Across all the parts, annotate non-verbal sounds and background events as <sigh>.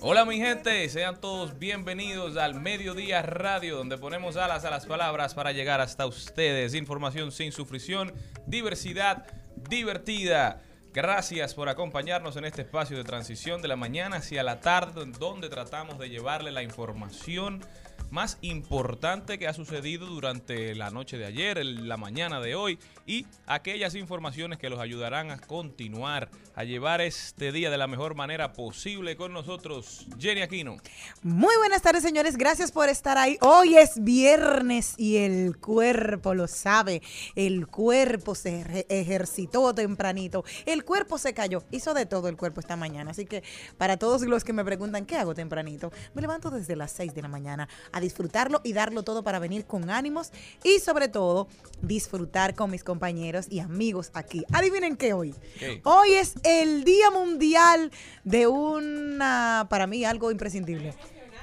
Hola mi gente, sean todos bienvenidos al Mediodía Radio, donde ponemos alas a las palabras para llegar hasta ustedes. Información sin sufrición, diversidad divertida. Gracias por acompañarnos en este espacio de transición de la mañana hacia la tarde, donde tratamos de llevarle la información más importante que ha sucedido durante la noche de ayer, la mañana de hoy y aquellas informaciones que los ayudarán a continuar, a llevar este día de la mejor manera posible con nosotros. Jenny Aquino. Muy buenas tardes, señores. Gracias por estar ahí. Hoy es viernes y el cuerpo lo sabe. El cuerpo se ejer- ejercitó tempranito. El cuerpo se cayó. Hizo de todo el cuerpo esta mañana. Así que para todos los que me preguntan qué hago tempranito, me levanto desde las 6 de la mañana disfrutarlo y darlo todo para venir con ánimos y sobre todo disfrutar con mis compañeros y amigos aquí. Adivinen qué hoy. Hoy es el Día Mundial de una, para mí, algo imprescindible.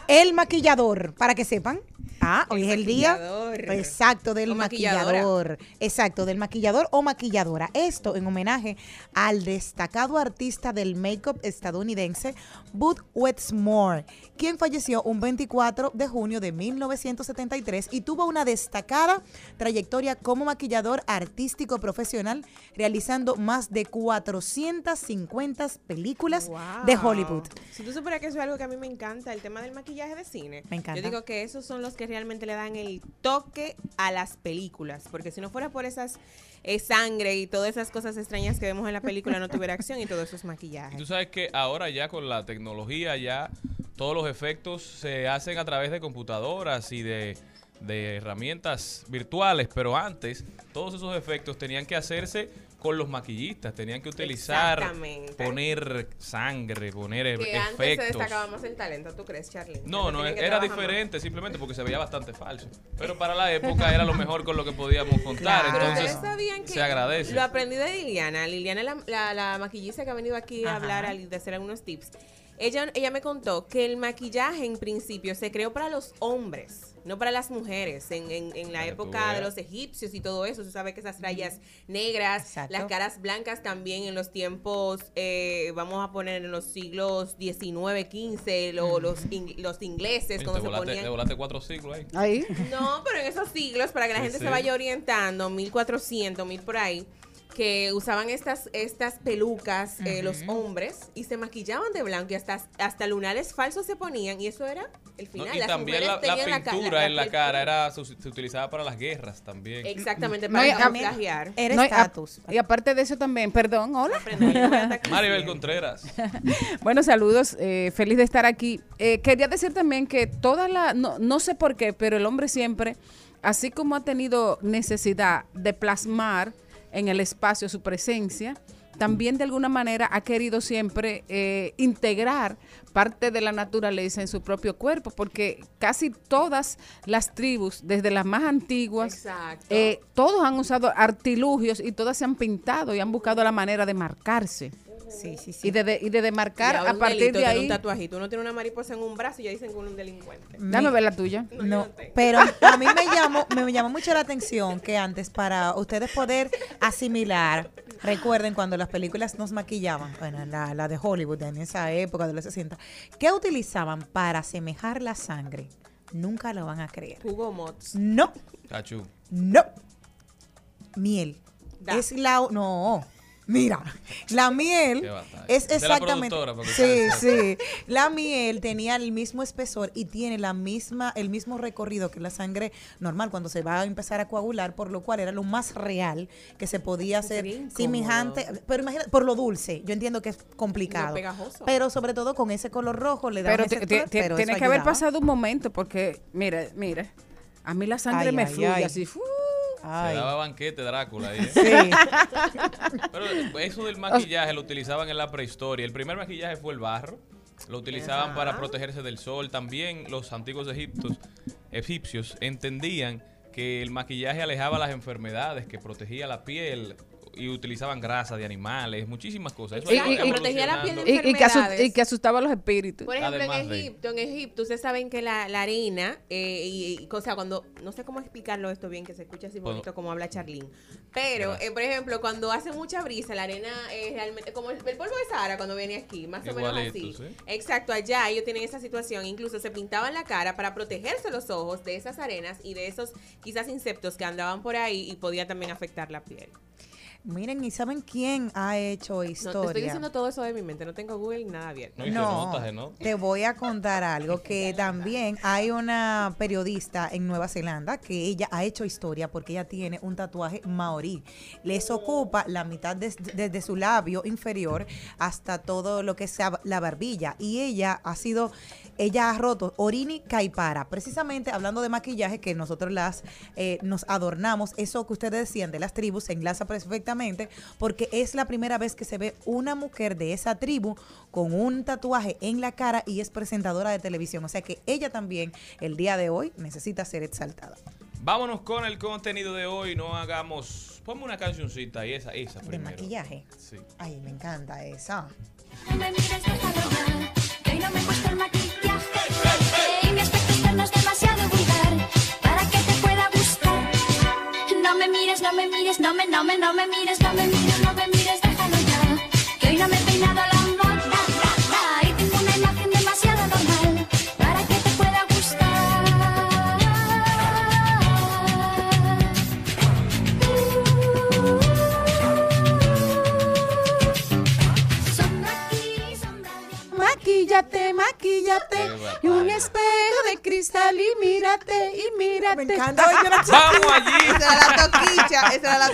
El maquillador, para que sepan. Ah, hoy El es el día. Exacto, del maquillador. Exacto, del maquillador o maquilladora. Esto en homenaje al destacado artista del make-up estadounidense Bud Westmore, quien falleció un 24 de junio de 1973 y tuvo una destacada trayectoria como maquillador artístico profesional, realizando más de 450 películas de. Hollywood. Si tú supieras que eso es algo que a mí me encanta, el tema del maquillaje de cine. Me encanta. Yo digo que esos son los que realmente le dan el toque a las películas. Porque si no fuera por esas eh, sangre y todas esas cosas extrañas que vemos en la película, no tuviera acción y todos esos Y maquillajes. tú sabes que ahora ya con la tecnología ya todos los efectos se hacen a través de computadoras y de, de herramientas virtuales, pero antes todos esos efectos tenían que hacerse con los maquillistas, tenían que utilizar, poner sangre, poner Que antes se efectos. destacaba más el talento, ¿tú crees, Charlie? No, no, era más. diferente simplemente porque se veía bastante falso. Pero para la época era lo mejor con lo que podíamos contar. Claro. Entonces, ustedes sabían que se agradece. Lo aprendí de Liliana. Liliana es la, la, la maquillista que ha venido aquí a Ajá. hablar, a de hacer algunos tips. Ella, ella me contó que el maquillaje en principio se creó para los hombres, no para las mujeres. En, en- en la época de los egipcios y todo eso, tú sabes que esas rayas negras, Exacto. las caras blancas también en los tiempos, eh, vamos a poner en los siglos 19, 15, lo- los, in- los ingleses, Oye, cuando se volaste, ponían... te volaste cuatro siglos ahí. Ahí. No, pero en esos siglos, para que la Sí, gente sí. se vaya orientando, 1400, 1000 por ahí, que usaban estas, estas pelucas eh, los hombres y se maquillaban de blanco y hasta, hasta lunares falsos se ponían y eso era el No, final. y Las también la, la pintura en la cara era se, se utilizaba para las guerras también. Exactamente, No, para y camuflajear. Era No, y a- estatus. y aparte de eso también, perdón, hola. Maribel. Contreras. <laughs> Bueno, saludos, eh, feliz de estar aquí. Eh, quería decir también que toda la, no, no sé por qué, pero el hombre siempre, así como ha tenido necesidad de plasmar en el espacio su presencia, también de alguna manera ha querido siempre eh, integrar parte de la naturaleza en su propio cuerpo, porque casi todas las tribus, desde las más antiguas, eh, todos han usado artilugios y todas se han pintado y han buscado la manera de marcarse. Sí, sí, sí. Y de, de- y de demarcar Y a partir delito de ahí. un tatuajito. Uno tiene una mariposa en un brazo y ya dicen que uno es un delincuente. Dame ver la tuya. No, pero <laughs> a mí me llamó, me llamó mucho la atención que antes para ustedes poder asimilar Recuerden cuando las películas nos maquillaban, bueno, la, la de Hollywood en esa época de los 60, ¿qué utilizaban para asemejar la sangre? Nunca lo van a creer. Hugo Mots. No, Cachú. no. Miel. Da. Es la... No. Mira, la miel es exactamente... Sí, sí. La miel tenía el mismo espesor y tiene la misma, el mismo recorrido que la sangre normal cuando se va a empezar a coagular, por lo cual era lo más real que se podía hacer semejante. Pero imagínate, por lo dulce, yo entiendo que es complicado. Pegajoso. Pero sobre todo con ese color rojo le da Pero ese pero tiene que haber pasado un momento porque, mire, mire, a mí la sangre Ay, me ay, fluye ay. así. Se daba banquete Drácula ahí. ¿eh? Sí. <laughs> Pero eso del maquillaje lo utilizaban en la prehistoria. El primer maquillaje fue el barro. Lo utilizaban para protegerse del sol. También los antiguos egiptos, egipcios entendían que el maquillaje alejaba las enfermedades, que protegía la piel y utilizaban grasa de animales, muchísimas cosas. Eso Y- y- y- protegía la piel de evolucionando. Y, y que asustaba a los espíritus. Por ejemplo, Además en de- Egipto, en Egipto, ustedes saben que la, la arena, eh, y, y- o sea, cuando, no sé cómo explicarlo esto bien, que se escucha así bonito como habla Charlene, pero, eh, por ejemplo, cuando hace mucha brisa, la arena es realmente como el, el polvo de Sahara cuando viene aquí, más o menos así. sí. Exacto, allá ellos tienen esa situación, incluso se pintaban la cara para protegerse los ojos de esas arenas y de esos quizás insectos que andaban por ahí y podía también afectar la piel. Miren, ¿y saben quién ha hecho No, historia? te estoy diciendo todo eso de mi mente, no tengo Google ni nada abierto. No, nota. Te voy a contar algo <laughs> que también hay una periodista en Nueva Zelanda que ella ha hecho historia porque ella tiene un tatuaje maorí. Les ocupa la mitad des- desde su labio inferior hasta todo lo que es la barbilla y ella ha sido ella ha roto Orini Caipara, precisamente hablando de maquillaje que nosotros las eh, nos adornamos, eso que ustedes decían de las tribus se enlaza perfectamente porque es la primera vez que se ve una mujer de esa tribu con un tatuaje en la cara y es presentadora de televisión, o sea que ella también el día de hoy necesita ser exaltada. Vámonos con el contenido de hoy. No hagamos. Ponme una cancioncita y esa, esa De primero. maquillaje. Sí. Ay, me encanta esa. No me no me. No me mires, no me mires, no me, mires, déjalo ya, que hoy no me he peinado la maquíllate. Qué Y un espejo de cristal y mírate, y mírate. Me encanta. Vamos allí. Esa era la toquicha, esa era la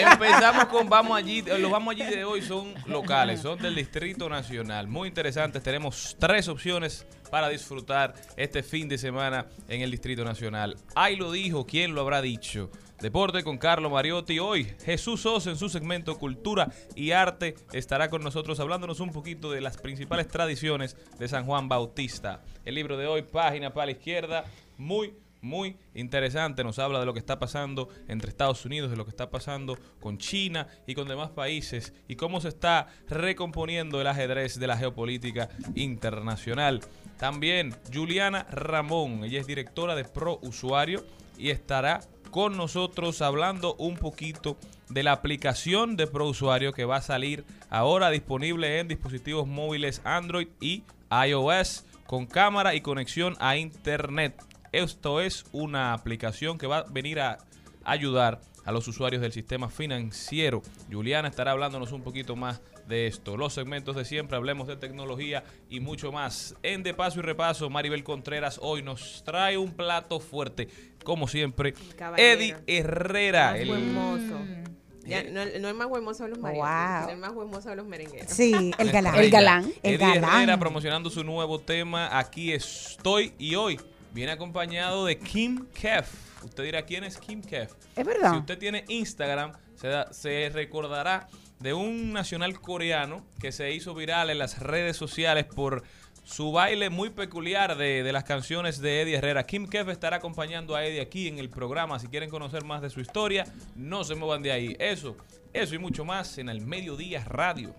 era- Empezamos con Vamos Allí. Los Vamos Allí de hoy son locales, son del Distrito Nacional. Muy interesantes. Tenemos tres opciones para disfrutar este fin de semana en el Distrito Nacional. Ahí lo dijo, ¿quién lo habrá dicho? Deporte con Carlos Mariotti. Hoy Jesús Sosa en su segmento Cultura y Arte estará con nosotros hablándonos un poquito de las principales tradiciones de San Juan Bautista. El libro de hoy, página para la izquierda, muy muy interesante. Nos habla de lo que está pasando entre Estados Unidos, de lo que está pasando con China y con demás países y cómo se está recomponiendo el ajedrez de la geopolítica internacional. También Juliana Ramón, ella es directora de Pro Usuario y estará con nosotros hablando un poquito de la aplicación de Pro Usuario que va a salir ahora disponible en dispositivos móviles Android y iOS con cámara y conexión a Internet. Esto es una aplicación que va a venir a ayudar a los usuarios del sistema financiero. Juliana estará hablándonos un poquito más de esto. Los segmentos de siempre, hablemos de tecnología y mucho más. En De Paso y Repaso, Maribel Contreras hoy nos trae un plato fuerte, como siempre. Caballero. Eddie Herrera. Más el- mozo. Ya, no, no es más buen mozo de los maridos, Wow. es el más buen mozo de los merengueros. Sí, el galán. El galán. El Eddie Herrera galán. promocionando su nuevo tema. Aquí estoy y hoy viene acompañado de Kim Kef. Usted dirá quién es Kim Kef. Es verdad. Si usted tiene Instagram, se, da- se recordará de un nacional coreano que se hizo viral en las redes sociales por su baile muy peculiar de, de las canciones de Eddie Herrera. Kim Kef estará acompañando a Eddie aquí en el programa. Si quieren conocer más de su historia, no se muevan de ahí. Eso, eso y mucho más en el Mediodía Radio.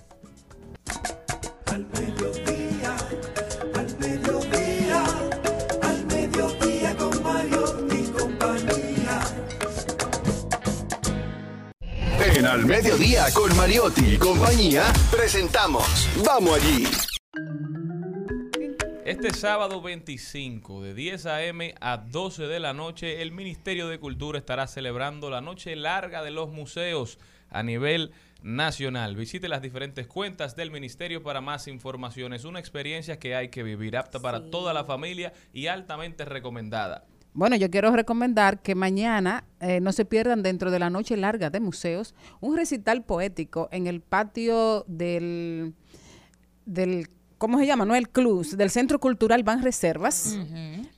En Al mediodía con Mariotti y compañía, presentamos Vamos allí. Este sábado 25 de 10 a.m. a 12 de la noche, el Ministerio de Cultura estará celebrando la noche larga de los museos a nivel nacional. Visite las diferentes cuentas del ministerio para más información. Es una experiencia que hay que vivir, apta para toda la familia y altamente recomendada. Bueno, yo quiero recomendar que mañana eh, no se pierdan dentro de la noche larga de museos un recital poético en el patio del, del ¿cómo se llama? No el club, del Centro Cultural Van Reservas.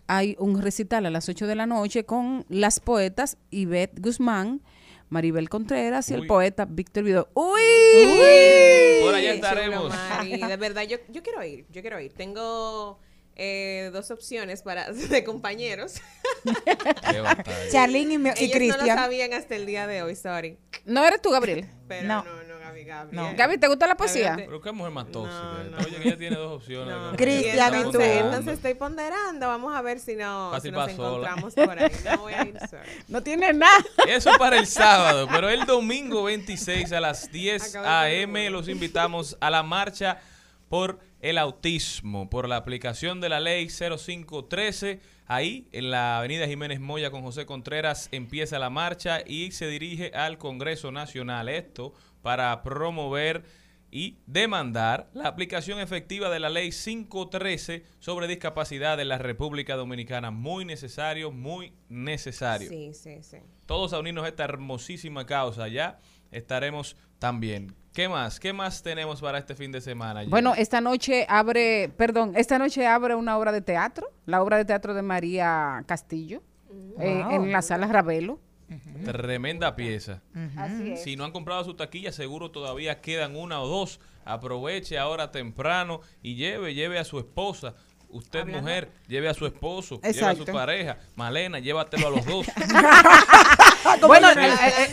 Hay un recital a las 8 de la noche con las poetas Ivette Guzmán, Maribel Contreras y Uy. el poeta Víctor Vidal. ¡Uy! Por allá estaremos. chulo. De verdad, yo, yo quiero ir, yo quiero ir. Tengo eh, dos opciones para <laughs> de compañeros. Charlene y, mi- y Ellos no lo Cristian. sabían hasta el día de hoy, sorry. ¿No eres tú, Gabriel? <laughs> Pero No. no, no, Gaby, Gaby. No. Gaby, ¿te gusta la poesía? Pero qué mujer más tóxica. no. Oye, que ella tiene dos opciones. Cristian, ¿y tú? entonces, estoy ponderando. Vamos a ver si, no, si nos encontramos por ahí. No voy a ir sola. <laughs> No tiene nada. Eso para el sábado, pero el domingo 26 a las 10 Acabo de a.m. los invitamos a la marcha por el autismo, por la aplicación de la ley 0513. Ahí, en la avenida Jiménez Moya con José Contreras, empieza la marcha y se dirige al Congreso Nacional. Esto para promover y demandar la aplicación efectiva de la ley 513 sobre discapacidad en la República Dominicana. Muy necesario, muy necesario Sí, sí, sí. todos a unirnos a esta hermosísima causa. Ya estaremos también. ¿Qué más? ¿Qué más tenemos para este fin de semana? Gina? Bueno, esta noche abre, perdón, esta noche abre una obra de teatro, la obra de teatro de María Castillo, eh, Wow. en la sala Ravelo. tremenda pieza. Así es. Si no han comprado su taquilla, seguro todavía quedan una o dos. Aproveche ahora temprano y lleve, lleve a su esposa. Usted, Hablando- mujer, lleve a su esposo, lleve a su pareja. Malena, llévatelo a los dos. <laughs> <laughs> Bueno, eh,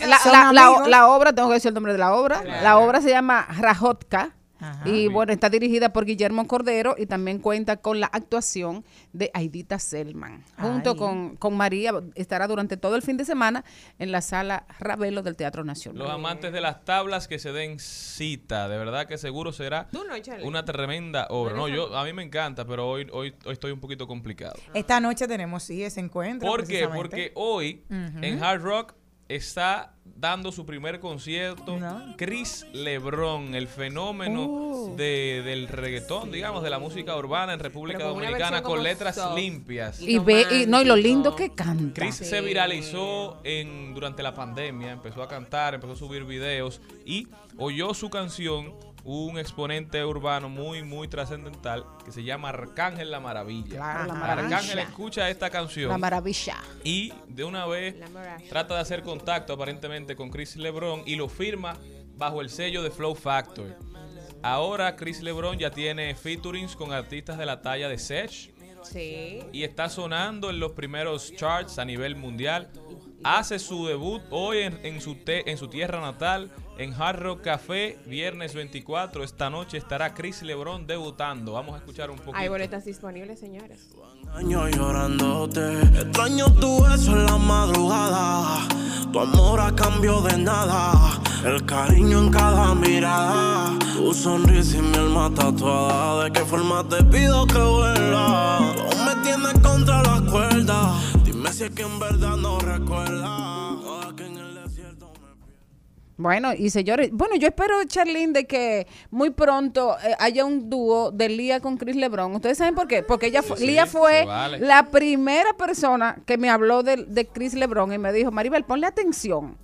eh, la, Son la- la- amigos. la obra, tengo que decir el nombre de la obra. Claro. La obra se llama Rajotka. Ajá. Y bueno, está dirigida por Guillermo Cordero y también cuenta con la actuación de Aidita Selman. Junto con, con María, estará durante todo el fin de semana en la sala Ravelo del Teatro Nacional. Los amantes de las tablas que se den cita. De verdad que seguro será Tú no, Charlie. una tremenda obra. No, yo a mí me encanta, pero hoy, hoy, hoy estoy un poquito complicado. Esta noche tenemos, sí, ese encuentro. ¿Por qué? Porque hoy en Hard Rock está dando su primer concierto No. Chris Lebron, el fenómeno de- del reggaetón, digamos, de la música urbana en República Dominicana con letras soft. limpias. Y ve, y no, y lo lindo que canta. Chris se viralizó en, durante la pandemia, empezó a cantar, empezó a subir videos y oyó su canción un exponente urbano muy, muy trascendental que se llama Arcángel La Maravilla. Claro, la Arcángel escucha esta canción La maravilla. y de una vez trata de hacer contacto aparentemente con Chris LeBron y lo firma bajo el sello de Flow Factory. Ahora Chris LeBron ya tiene featurings con artistas de la talla de Sech Sí. y está sonando en los primeros charts a nivel mundial. Hace su debut hoy en, en su, te- en su tierra natal, en Hard Rock Café, viernes 24. Esta noche estará Chris LeBron debutando. Vamos a escuchar un poquito. Hay boletas disponibles, señores. Año llorándote, extraño tu beso en la madrugada, tu amor a cambio de nada, el cariño en cada mirada, tu sonrisa y mi alma tatuada, de qué forma te pido que vuelva, tú me tienes contra la cuerda, dime si es que en verdad no recuerdas, Bueno, y señores, bueno, yo espero, Charlene, de que muy pronto eh, haya un dúo de Lía con Chris Lebron. ¿Ustedes saben por qué? Porque ella Sí, Lía fue vale. la primera persona que me habló de, de Chris Lebron y me dijo, Maribel, ponle atención.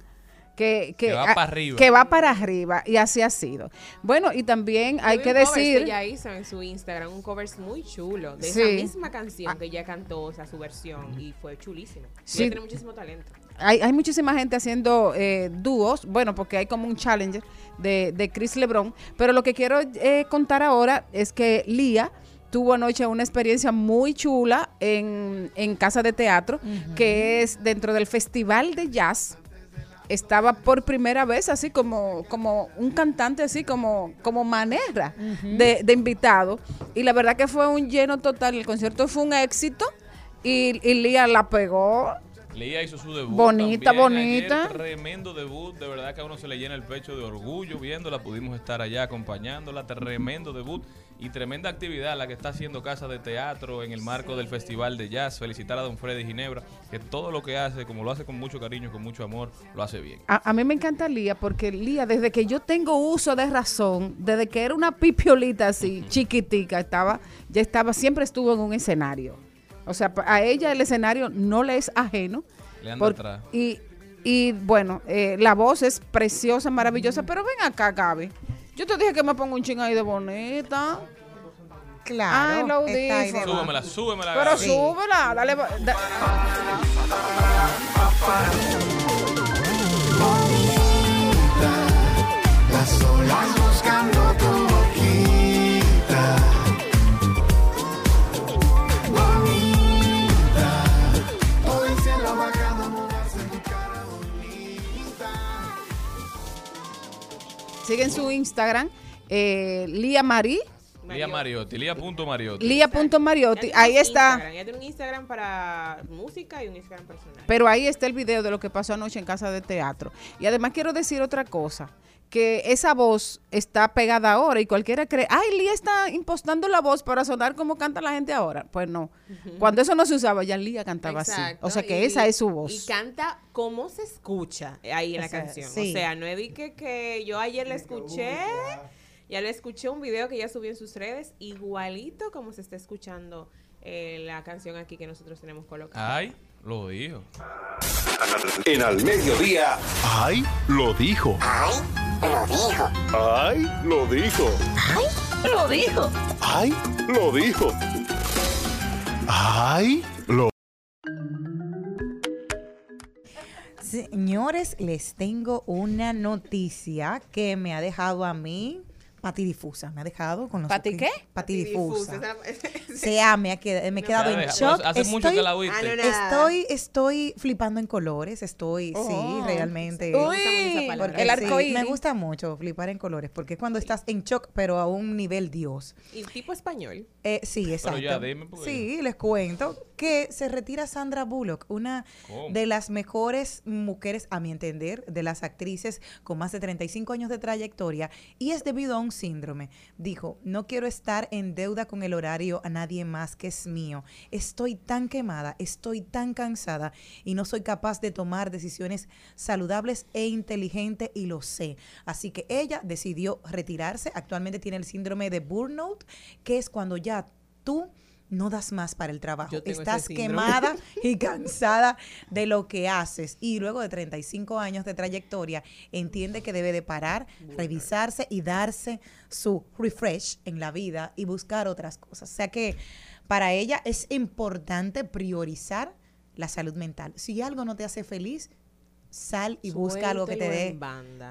Que, Que va ah, para arriba. Que va para arriba. Y así ha sido. Bueno, y también hay Yo que decir... Que ella hizo en su Instagram un cover muy chulo de Sí. Ah. esa misma canción que ella cantó, o sea, su versión, y fue chulísimo. Sí. Ella tiene muchísimo talento. hay, hay muchísima gente haciendo eh, dúos, bueno, porque hay como un challenge de, de Chris Lebron, pero lo que quiero eh, contar ahora es que Lía tuvo anoche una experiencia muy chula en, en Casa de Teatro, que es dentro del Festival de Jazz. Estaba por primera vez así como, como un cantante, así como, como manera de, de invitado. Y la verdad que fue un lleno total. El concierto fue un éxito y, y Lía la pegó Lía hizo su debut. Bonita, bonita. ayer, tremendo debut. De verdad que a uno se le llena el pecho de orgullo viéndola. Pudimos estar allá acompañándola. Tremendo debut y tremenda actividad la que está haciendo Casa de Teatro en el marco del Festival de Jazz. Felicitar a don Freddy Ginebra, que todo lo que hace, como lo hace con mucho cariño, con mucho amor, lo hace bien. A, a mí me encanta Lía porque Lía, desde que yo tengo uso de razón, desde que era una pipiolita así, chiquitica, estaba, ya estaba, siempre estuvo en un escenario. O sea, a ella el escenario no le es ajeno. Le anda atrás. Y, y bueno, eh, la voz es preciosa, maravillosa, pero ven acá, Gaby. Yo te dije que me pongo un ching ahí de bonita. Claro. Ay, lo debajo. Súbemela, súbemela. Pero Gaby. súbela, dale. da- Las olas buscando tu Sigue en su Instagram, eh, Lía Marí, Lía Mariotti, Lía.mariotti. Lía.mariotti. Ahí está. Instagram, Ella tiene un Instagram para música y un Instagram personal. Pero ahí está el video de lo que pasó anoche en casa de teatro. Y además quiero decir otra cosa, que esa voz está pegada ahora y cualquiera cree, ay, Lía está impostando la voz para sonar como canta la gente ahora. Pues no. Cuando eso no se usaba, ya Lía cantaba así. O sea que y- esa es su voz. Y canta como se escucha ahí en la sea, canción. sí. O sea, no es de que, que yo ayer la escuché, ya le escuché un video que ella subió en sus redes, igualito como se está escuchando eh, la canción aquí que nosotros tenemos colocada. Ay, lo dijo. En al mediodía. ¡Ay! Lo dijo. ¡Ay! Lo dijo. Lo dijo. ¡Ay! Lo dijo. ¡Ay! Lo Señores, les tengo una noticia que me ha dejado a mí patidifusa. Me ha dejado con los ¿Pati qué? Patidifusa. Difusa, O sea, me, ha qued- me he quedado en shock. Hace mucho que la oíste. Estoy, estoy flipando en colores, estoy, Oh. sí, realmente. Mucho esa Uy, palabra. Porque el arco iris. me gusta mucho flipar en colores, porque es cuando estás en shock, pero a un nivel Dios. Y tipo español. Eh, sí, exacto. ya dime, porque- sí, les cuento que se retira Sandra Bullock, una ¿Cómo? de las mejores mujeres, a mi entender, de las actrices con más de 35 años de trayectoria, y es debido a un síndrome. Dijo, no quiero estar en deuda con el horario a nadie más que es mío. Estoy tan quemada, estoy tan cansada y no soy capaz de tomar decisiones saludables e inteligentes y lo sé. Así que ella decidió retirarse. Actualmente tiene el síndrome de burnout, que es cuando ya tú no das más para el trabajo. Estás quemada <laughs> y cansada de lo que haces. Y luego de 35 años de trayectoria, entiende que debe de parar, revisarse y darse su refresh en la vida y buscar otras cosas. O sea que para ella es importante priorizar la salud mental. Si algo no te hace feliz, sal y busca algo que te dé.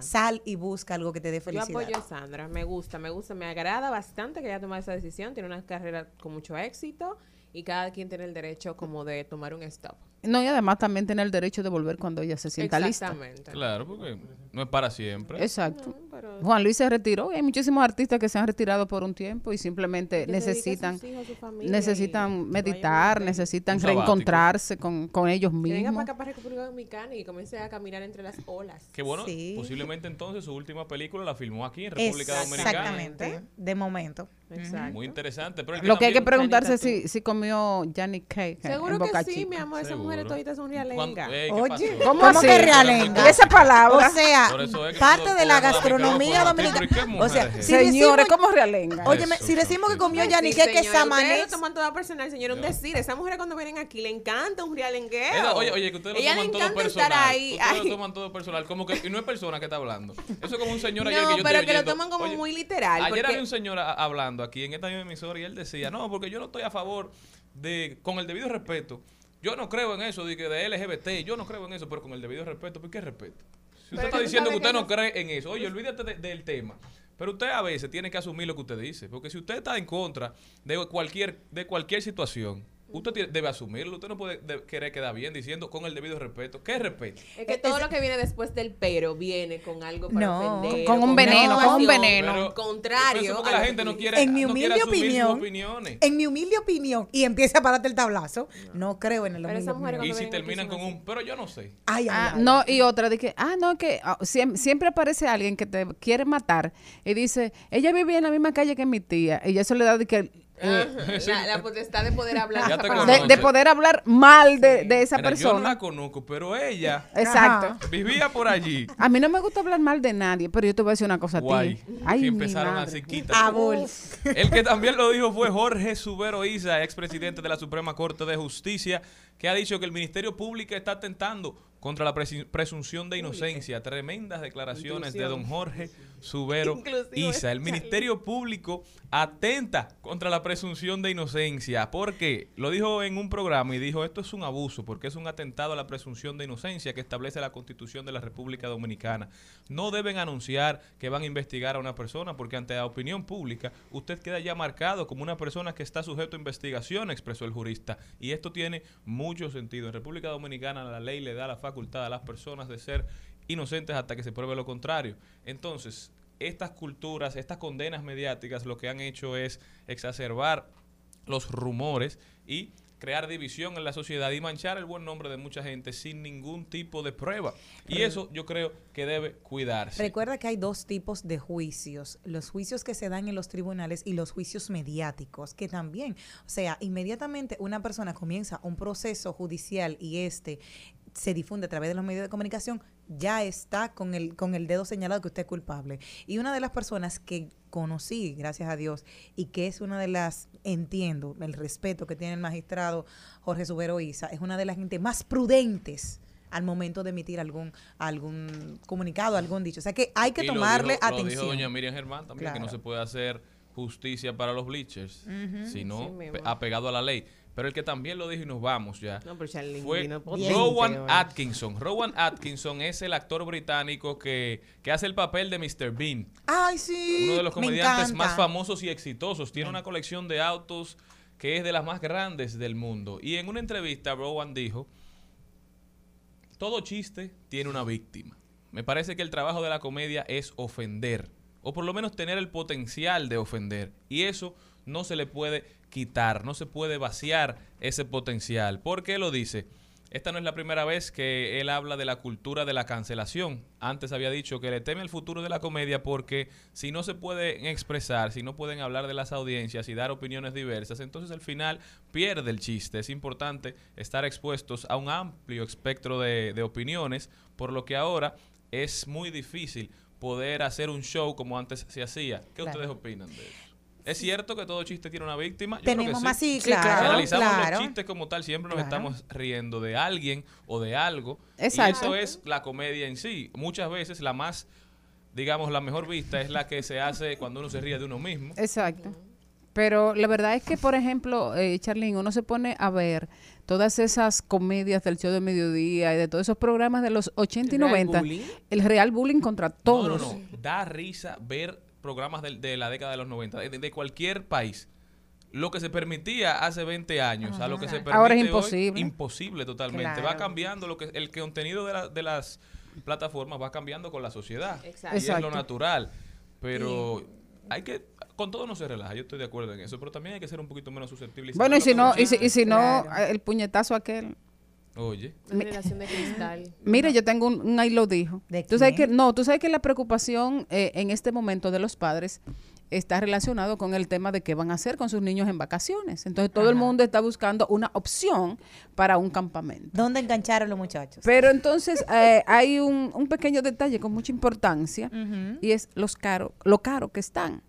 Sal y busca algo que te dé Yo felicidad. apoyo a Sandra, me gusta, me gusta, me agrada bastante que haya tomado esa decisión, tiene una carrera con mucho éxito y cada quien tiene el derecho como de tomar un stop. No, y además también tiene el derecho de volver cuando ella se sienta lista. Exactamente. Claro, porque no es para siempre. Exacto. No, pero Juan Luis se retiró y hay muchísimos artistas que se han retirado por un tiempo y simplemente que dedique a sus necesitan hijos, a su familia y necesitan que vaya meditar, necesitan reencontrarse con, con ellos Que venga mismos. para acá para República Dominicana y comience a caminar entre las olas. Que bueno, Sí. posiblemente entonces su última película la filmó aquí en República Dominicana. Exactamente, de momento. Exacto. Muy interesante. Pero Lo que hay que preguntarse Chanita, si, si comió Johnny Cake Seguro en Boca que sí, Chica. mi amor, esas mujeres toditas son realengas. Ey, ¿qué Oye? ¿Cómo ¿cómo que realenga? ¿Y esa palabra? O sea, es parte de la gastronomía pero ¿y qué dominicana. O sea, si Señores, decimos, ¿cómo realenga? Eso, si decimos que comió eso. Yanni, Sí, que ustedes samanés. lo toman todo personal, señor, un decir. Esas mujeres cuando vienen aquí le encanta un realengueo. Oye, oye, que ustedes lo Ella le toman todo personal. Ustedes lo toman todo personal. Como que, y no es persona que está hablando. Eso es como un señor ayer No, que yo pero estoy que lo toman como Oye, muy literal, Ayer había un señor a- hablando aquí en esta misma emisora y él decía, no, porque yo no estoy a favor de, con el debido respeto, yo no creo en eso de que de LGBT, yo no creo en eso, pero con el debido respeto, ¿por qué respeto? Si usted Pero está diciendo que usted que no cree en eso, oye, olvídate de- del tema. Pero usted a veces tiene que asumir lo que usted dice, porque si usted está en contra de cualquier, de cualquier situación, Usted tiene- debe asumirlo. Usted no puede de- querer quedar bien diciendo con el debido respeto. ¿Qué respeto? Es que todo lo que viene después del pero viene con algo para No, ofender. con un veneno, con un veneno. Pero- Contrario. Eso porque la gente no quiere, En mi no quiere humilde opinión, opiniones. en mi humilde opinión, y empieza a pararte el tablazo, no creo en el opinión. Y si terminan con así. un, pero yo no sé. Ay, ay, Ah, ay. no, y otra de que, ah, no, que ah, siem- siempre aparece alguien que te quiere matar y dice, ella vivía en la misma calle que mi tía, y eso le da de que... eh, <laughs> la, la potestad de poder hablar. Ya esa te persona. de, de poder hablar mal de, de esa Mira, Yo no persona. la conozco, pero ella Exacto. vivía por allí. A mí no me gusta hablar mal de nadie, pero yo te voy a decir una cosa a Guay. ti. Ay, mi empezaron madre. así, quítate. A bol. El que también lo dijo fue Jorge Subero Isa, expresidente de la Suprema Corte de Justicia, que ha dicho que el Ministerio Público está atentando contra la presunción de inocencia. Tremendas declaraciones de don Jorge <laughs> Subero Isa. El. Ministerio Público atenta contra la presunción de inocencia. Porque lo dijo en un programa y dijo, esto es un abuso, porque es un atentado a la presunción de inocencia que establece la Constitución de la República Dominicana. No deben anunciar que van a investigar a una persona, porque ante la opinión pública usted queda ya marcado como una persona que está sujeto a investigación, expresó el jurista. Y esto tiene mucho sentido. En República Dominicana la ley le da la facultad a las personas de ser inocentes hasta que se pruebe lo contrario. Entonces, estas culturas, estas condenas mediáticas lo que han hecho es exacerbar los rumores y crear división en la sociedad y manchar el buen nombre de mucha gente sin ningún tipo de prueba. Y eso yo creo que debe cuidarse. Recuerda que hay dos tipos de juicios, los juicios que se dan en los tribunales y los juicios mediáticos, que también, o sea, inmediatamente una persona comienza un proceso judicial y este se difunde a través de los medios de comunicación, ya está con el, con el dedo señalado que usted es culpable. Y una de las personas que conocí, gracias a Dios, y que es una de las, entiendo, el respeto que tiene el magistrado Jorge Subero Isa, es una de las gente más prudentes al momento de emitir algún algún comunicado, algún dicho. O sea que hay que Y lo tomarle Lo dijo atención. doña Miriam Germán también, que no se puede hacer justicia para los bleachers, Sí sino pe- apegado a la ley. Pero el que también lo dijo y nos vamos ya. No, pero Charlie fue Bien. Rowan. Atkinson. Rowan Atkinson es el actor británico que, que hace el papel de Mr. Bean. Ay, sí. Uno de los me comediantes más famosos y exitosos. Tiene una colección de autos que es de las más grandes del mundo. Y en una entrevista, Rowan dijo, todo chiste tiene una víctima. Me parece que el trabajo de la comedia es ofender, o por lo menos tener el potencial de ofender. Y eso no se le puede quitar, no se puede vaciar ese potencial. ¿Por qué lo dice? Esta no es la primera vez que él habla de la cultura de la cancelación. Antes había dicho que le teme el futuro de la comedia porque si no se pueden expresar, si no pueden hablar de las audiencias y dar opiniones diversas, entonces al final pierde el chiste. Es importante estar expuestos a un amplio espectro de, de opiniones, por lo que ahora es muy difícil poder hacer un show como antes se hacía. ¿Qué Claro. ustedes opinan de eso? ¿Es cierto que todo chiste tiene una víctima? Yo Tenemos creo que más, sí, Si claro, analizamos claro. los chistes como tal, siempre nos Claro. estamos riendo de alguien o de algo. Exacto. Y eso es la comedia en sí. Muchas veces la más, digamos, la mejor vista es la que se hace cuando uno se ríe de uno mismo. Exacto. Pero la verdad es que, por ejemplo, eh, Charlene, uno se pone a ver todas esas comedias del show de mediodía y de todos esos programas de los 80 y ¿El real 90. bullying? El real bullying contra todos. No, no, no. Da risa ver programas de, la década de los 90, de, de cualquier país. Lo que se permitía hace 20 años, a lo que se permite Ahora es hoy, imposible. imposible totalmente. Va cambiando lo que el contenido de, la- de las plataformas va cambiando con la sociedad. Exacto. Y es lo natural. Pero hay que con todo no se relaja, yo estoy de acuerdo en eso, pero también hay que ser un poquito menos susceptible. Bueno, y si no, y si, y si no, Claro. el puñetazo aquel. Oye, Una generación de cristal. <laughs> Mire, yo tengo un, un ahí lo dijo. ¿De Tú sabes que, no, tú sabes que la preocupación eh, en este momento de los padres está relacionado con el tema de qué van a hacer con sus niños en vacaciones. Entonces todo el mundo está buscando una opción para un campamento. ¿Dónde engancharon los muchachos? Pero entonces eh, hay un, un pequeño detalle con mucha importancia y es los caro, lo caro que están.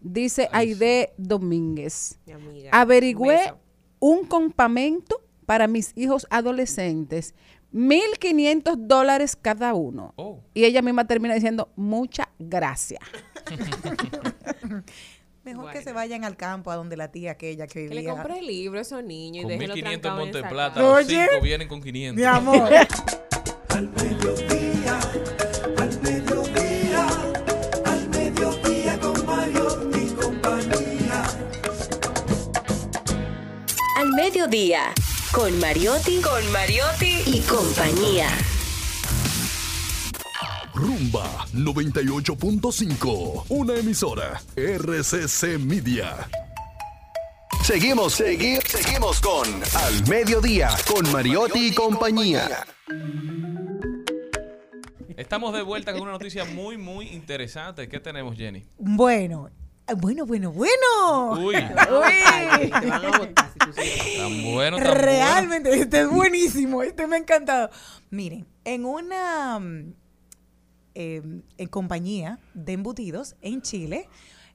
Dice Ay, Aide Domínguez. Mi amiga. Averigüé Beso. un campamento para mis hijos adolescentes. 1.500 dólares cada uno. oh, Y ella misma termina diciendo, muchas gracias. <laughs> Mejor que se vayan al campo a donde la tía aquella que Que le vivía. compre el libro a esos niños y con déjelo 1500 en trancado en Monte esa Plata, casa. los Oye. cinco vienen con 500. Mi amor. <laughs> Al mediodía, al mediodía, al mediodía con Mariotti y compañía. Al mediodía, con Mariotti, con Mariotti y compañía. Rumba 98.5. Una emisora. RCC Media. Seguimos, seguimos, seguimos con Al Mediodía, con Mariotti y compañía. Estamos de vuelta con una noticia muy, muy interesante. ¿Qué tenemos, Jenny? Bueno, bueno, bueno, bueno. Uy, Ay, te van a botar si tú sigues. tan bueno, tan bueno. Realmente, este es buenísimo, este me ha encantado. Miren, en una eh, en compañía de embutidos en Chile,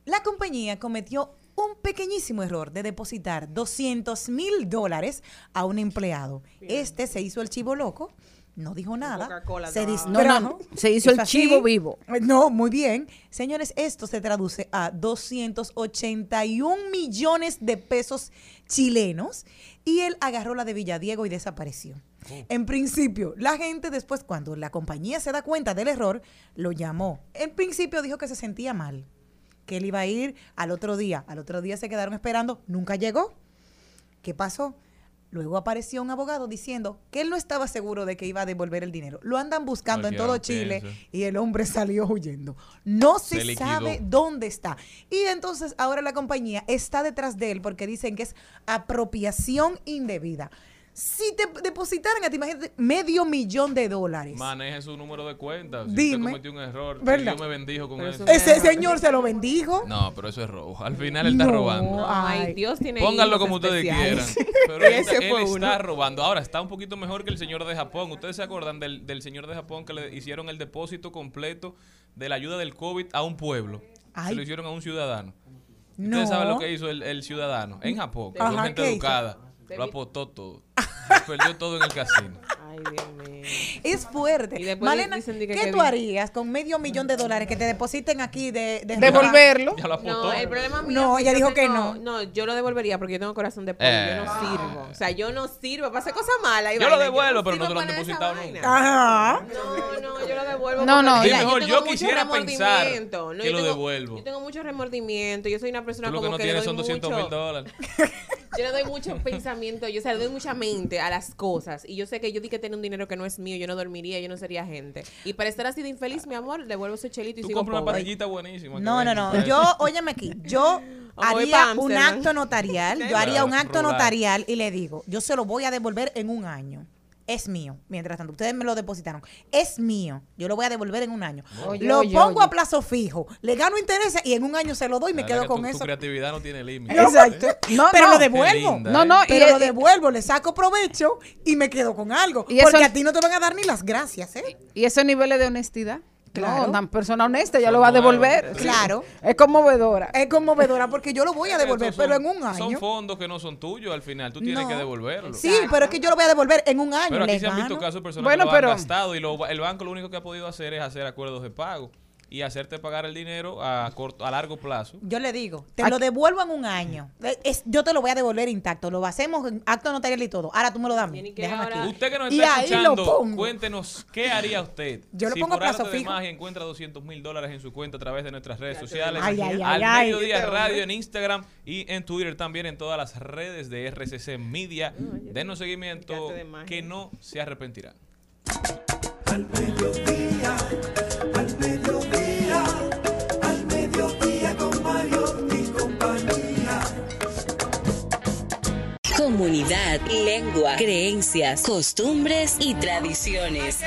la compañía cometió un pequeñísimo error de depositar 200 mil dólares a un empleado. Este se hizo el chivo loco, no dijo nada, se. No, no. Se hizo el chivo vivo. No, muy bien. Señores, esto se traduce a 281 millones de pesos chilenos y él agarró la de Villadiego y desapareció. En principio, la gente después, cuando la compañía se da cuenta del error, lo llamó. En principio dijo que se sentía mal, que él iba a ir al otro día. Al otro día se quedaron esperando, nunca llegó. ¿Qué pasó? Luego apareció un abogado diciendo que él no estaba seguro de que iba a devolver el dinero. Lo andan buscando en todo Chile y el hombre <laughs> salió huyendo. No se, sabe dónde está. Y entonces ahora la compañía está detrás de él porque dicen que es apropiación indebida. Si te depositaran a ti, imagínate, medio millón de dólares. Maneje su número de cuenta. Si Dime. usted cometió un error, ¿Verdad? yo me bendijo con Pero eso. Ese señor se lo bendijo. No, pero eso es robo. Al final él está No. robando. Ay. Dios tiene Pónganlo hijos como ustedes especiales. quieran. <laughs> Pero él, Ese él fue está robando. Ahora, está un poquito mejor que el señor de Japón. ¿Ustedes se acuerdan del, del señor de Japón que le hicieron el depósito completo de la ayuda del COVID a un pueblo? Ay. Se lo hicieron a un ciudadano. No. ¿Ustedes saben lo que hizo el, el ciudadano? En Japón. Ajá, Son gente ¿qué hizo? educada. Lo apostó todo. <laughs> Perdió todo en el casino. Ay, Dios mío. Es fuerte. Y después Malena, dicen de que ¿qué que tú vi- harías con medio millón de dólares que te depositen aquí de, de Devolverlo. Ya lo apostó. No, el problema mío No, es ella yo dijo que no. No, yo lo devolvería porque yo tengo corazón de pollo. Eh. Yo no sirvo. O sea, yo no sirvo para hacer cosas malas. y Yo lo vaina. devuelvo, pero no sirvo te lo han depositado nunca. Ajá. No, no, yo lo devuelvo. No, no, mira, y mejor tengo yo mucho quisiera pensar. No, que yo lo tengo- devuelvo. Yo tengo mucho remordimiento. Yo soy una persona lo que como no que le tienes son 200 mil dólares. <laughs> Yo le doy mucho pensamiento, yo o sea, le doy mucha mente a las cosas. Y yo sé que yo di que tener un dinero que no es mío, yo no dormiría, yo no sería gente. Y para estar así de infeliz, mi amor, devuelvo ese chelito y Tú sigo compras una pastillita buenísima. No, no, no. Yo, óyeme aquí, yo <laughs> haría un acto notarial, yo haría un acto notarial y le digo, yo se lo voy a devolver en un año. Es mío. Mientras tanto, ustedes me lo depositaron. Es mío. Yo lo voy a devolver en un año. Oye, lo oye, pongo oye. a plazo fijo. Le gano intereses y en un año se lo doy y me quedo que con tu, eso. Tu creatividad no tiene límite. Exacto. No, pero no. lo devuelvo. linda, No, ¿eh? no, y, Pero lo devuelvo, le saco provecho y me quedo con algo. Y eso- porque a ti no te van a dar ni las gracias, ¿eh? y esos niveles de honestidad. Claro. No, una persona honesta ya Son lo va a nuevos. devolver. Claro. Es conmovedora. Es conmovedora porque yo lo voy a devolver, Estos pero son- en un Son año. fondos que no son tuyos al final. Tú tienes No. que devolverlo. Sí, pero es que yo lo voy a devolver en un año. Pero aquí se han visto casos de personas Bueno, que lo pero- han gastado y lo- el banco lo único que ha podido hacer es hacer acuerdos de pago y hacerte pagar el dinero a corto, a largo plazo. Yo le digo, te Aquí- lo devuelvo en un año. Eh, es- yo te lo voy a devolver intacto. Lo hacemos en acto notarial y todo. Ahora tú me lo das que ahora- aquí. Usted que nos está escuchando, cuéntenos qué haría usted. <laughs> Yo lo si pongo a por plazo de fijo. magia encuentra 200 mil dólares en su cuenta a través de nuestras redes sociales. Ay, ay, ay, al ay. mediodía radio en Instagram y en Twitter también en todas las redes de RCC Media. Denos seguimiento que no se arrepentirán. Comunidad, lengua, creencias, costumbres y tradiciones.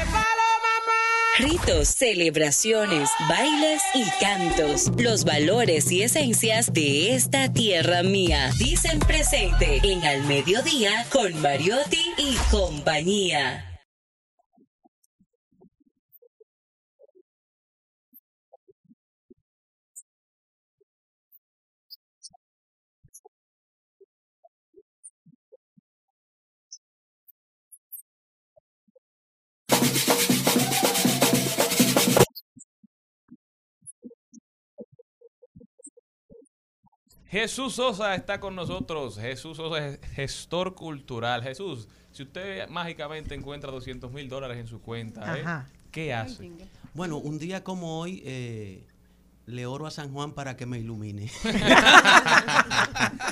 Ritos, celebraciones, bailes y cantos. Los valores y esencias de esta tierra mía. Dicen presente en Al Mediodía con Mariotti y compañía. Jesús Sosa está con nosotros. Jesús Sosa es gestor cultural. Jesús, si usted mágicamente encuentra 200 mil dólares en su cuenta, ¿eh? ¿qué hace? Bueno, un día como hoy, eh, le oro a San Juan para que me ilumine. <laughs>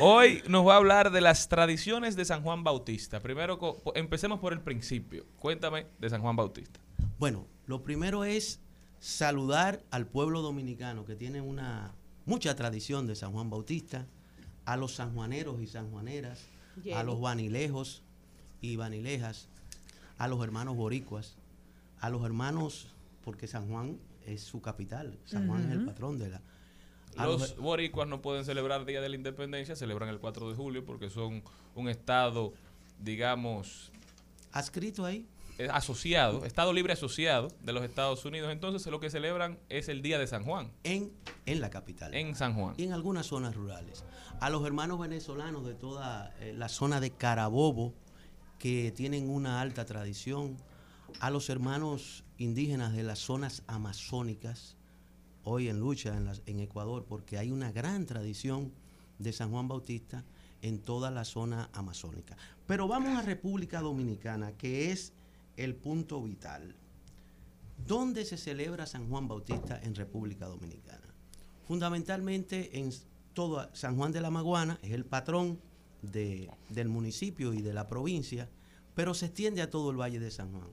Hoy nos va a hablar de las tradiciones de San Juan Bautista. Primero, empecemos por el principio. Cuéntame de San Juan Bautista. Bueno, lo primero es saludar al pueblo dominicano que tiene una mucha tradición de San Juan Bautista, a los sanjuaneros y sanjuaneras, a los vanilejos y vanilejas, a los hermanos boricuas, a los hermanos, porque San Juan es su capital, San Juan es el patrón de la... a los- Los boricuas no pueden celebrar Día de la Independencia, celebran el 4 de julio porque son un estado, digamos... ¿Adscrito ahí? Eh, Asociado, Estado Libre Asociado de los Estados Unidos. Entonces lo que celebran es el Día de San Juan. En, en la capital. En San Juan. y en algunas zonas rurales. A los hermanos venezolanos de toda eh, la zona de Carabobo, que tienen una alta tradición, a los hermanos indígenas de las zonas amazónicas, hoy en lucha en, en Ecuador, porque hay una gran tradición de San Juan Bautista en toda la zona amazónica. Pero vamos a República Dominicana, que es el punto vital. ¿Dónde se celebra San Juan Bautista en República Dominicana? Fundamentalmente en todo San Juan de la Maguana, es el patrón de- del municipio y de la provincia, pero se extiende a todo el Valle de San Juan.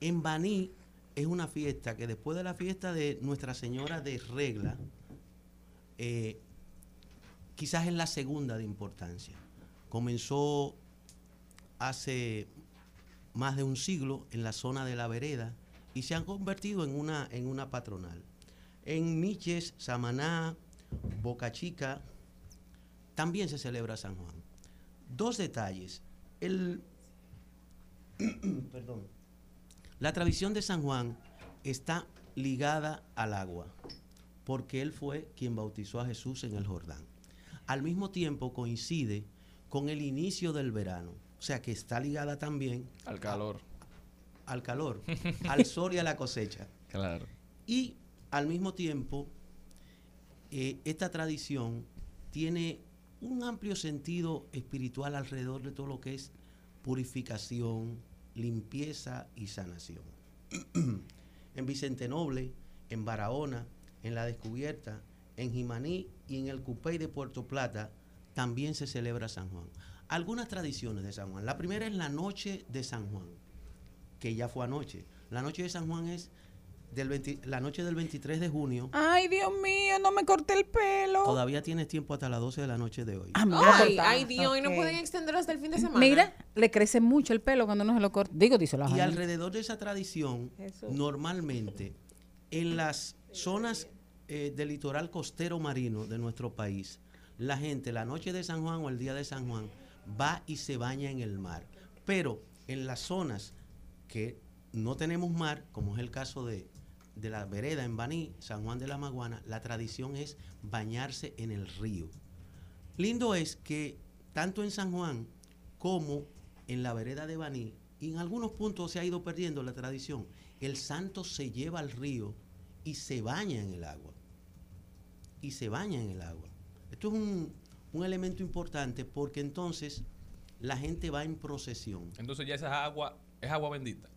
En Baní es una fiesta que después de la fiesta de Nuestra Señora de Regla, eh, quizás es la segunda de importancia. Comenzó hace más de un siglo en la zona de la vereda y se han convertido en una, en una patronal. En Miches, Samaná, Boca Chica, también se celebra San Juan. Dos detalles. El, <clears throat> perdón. La tradición de San Juan está ligada al agua, porque él fue quien bautizó a Jesús en el Jordán. Al mismo tiempo coincide con el inicio del verano, sea que está ligada también Al calor. al calor, <laughs> al sol y a la cosecha. Claro. Y al mismo tiempo, eh, esta tradición tiene un amplio sentido espiritual alrededor de todo lo que es purificación, limpieza y sanación. <clears throat> en Vicente Noble, en Barahona, en La Descubierta, en Jimaní y en el Cupey de Puerto Plata también se celebra San Juan. Algunas tradiciones de San Juan. La primera es la noche de San Juan, que ya fue anoche. La noche de San Juan es del 20 la noche del 23 de junio. Ay, Dios mío, no me corté el pelo. Todavía tienes tiempo hasta las 12 de la noche de hoy. Ah, Ay, ay, Dios, y no pueden extenderlo hasta el fin de semana. Mira, le crece mucho el pelo cuando no se lo corta. Digo, dice la Y alrededor de esa tradición, Jesús. normalmente, en las zonas eh, del litoral costero marino de nuestro país, la gente la noche de San Juan o el día de San Juan va y se baña en el mar. Pero en las zonas que no tenemos mar, como es el caso de, de la vereda en Baní, San Juan de la Maguana, la tradición es bañarse en el río. Lindo es que tanto en San Juan como en la vereda de Baní, y en algunos puntos se ha ido perdiendo la tradición, el santo se lleva al río y se baña en el agua. Y se baña en el agua. Esto es un, un elemento importante porque entonces la gente va en procesión. Entonces ya esa agua es agua bendita.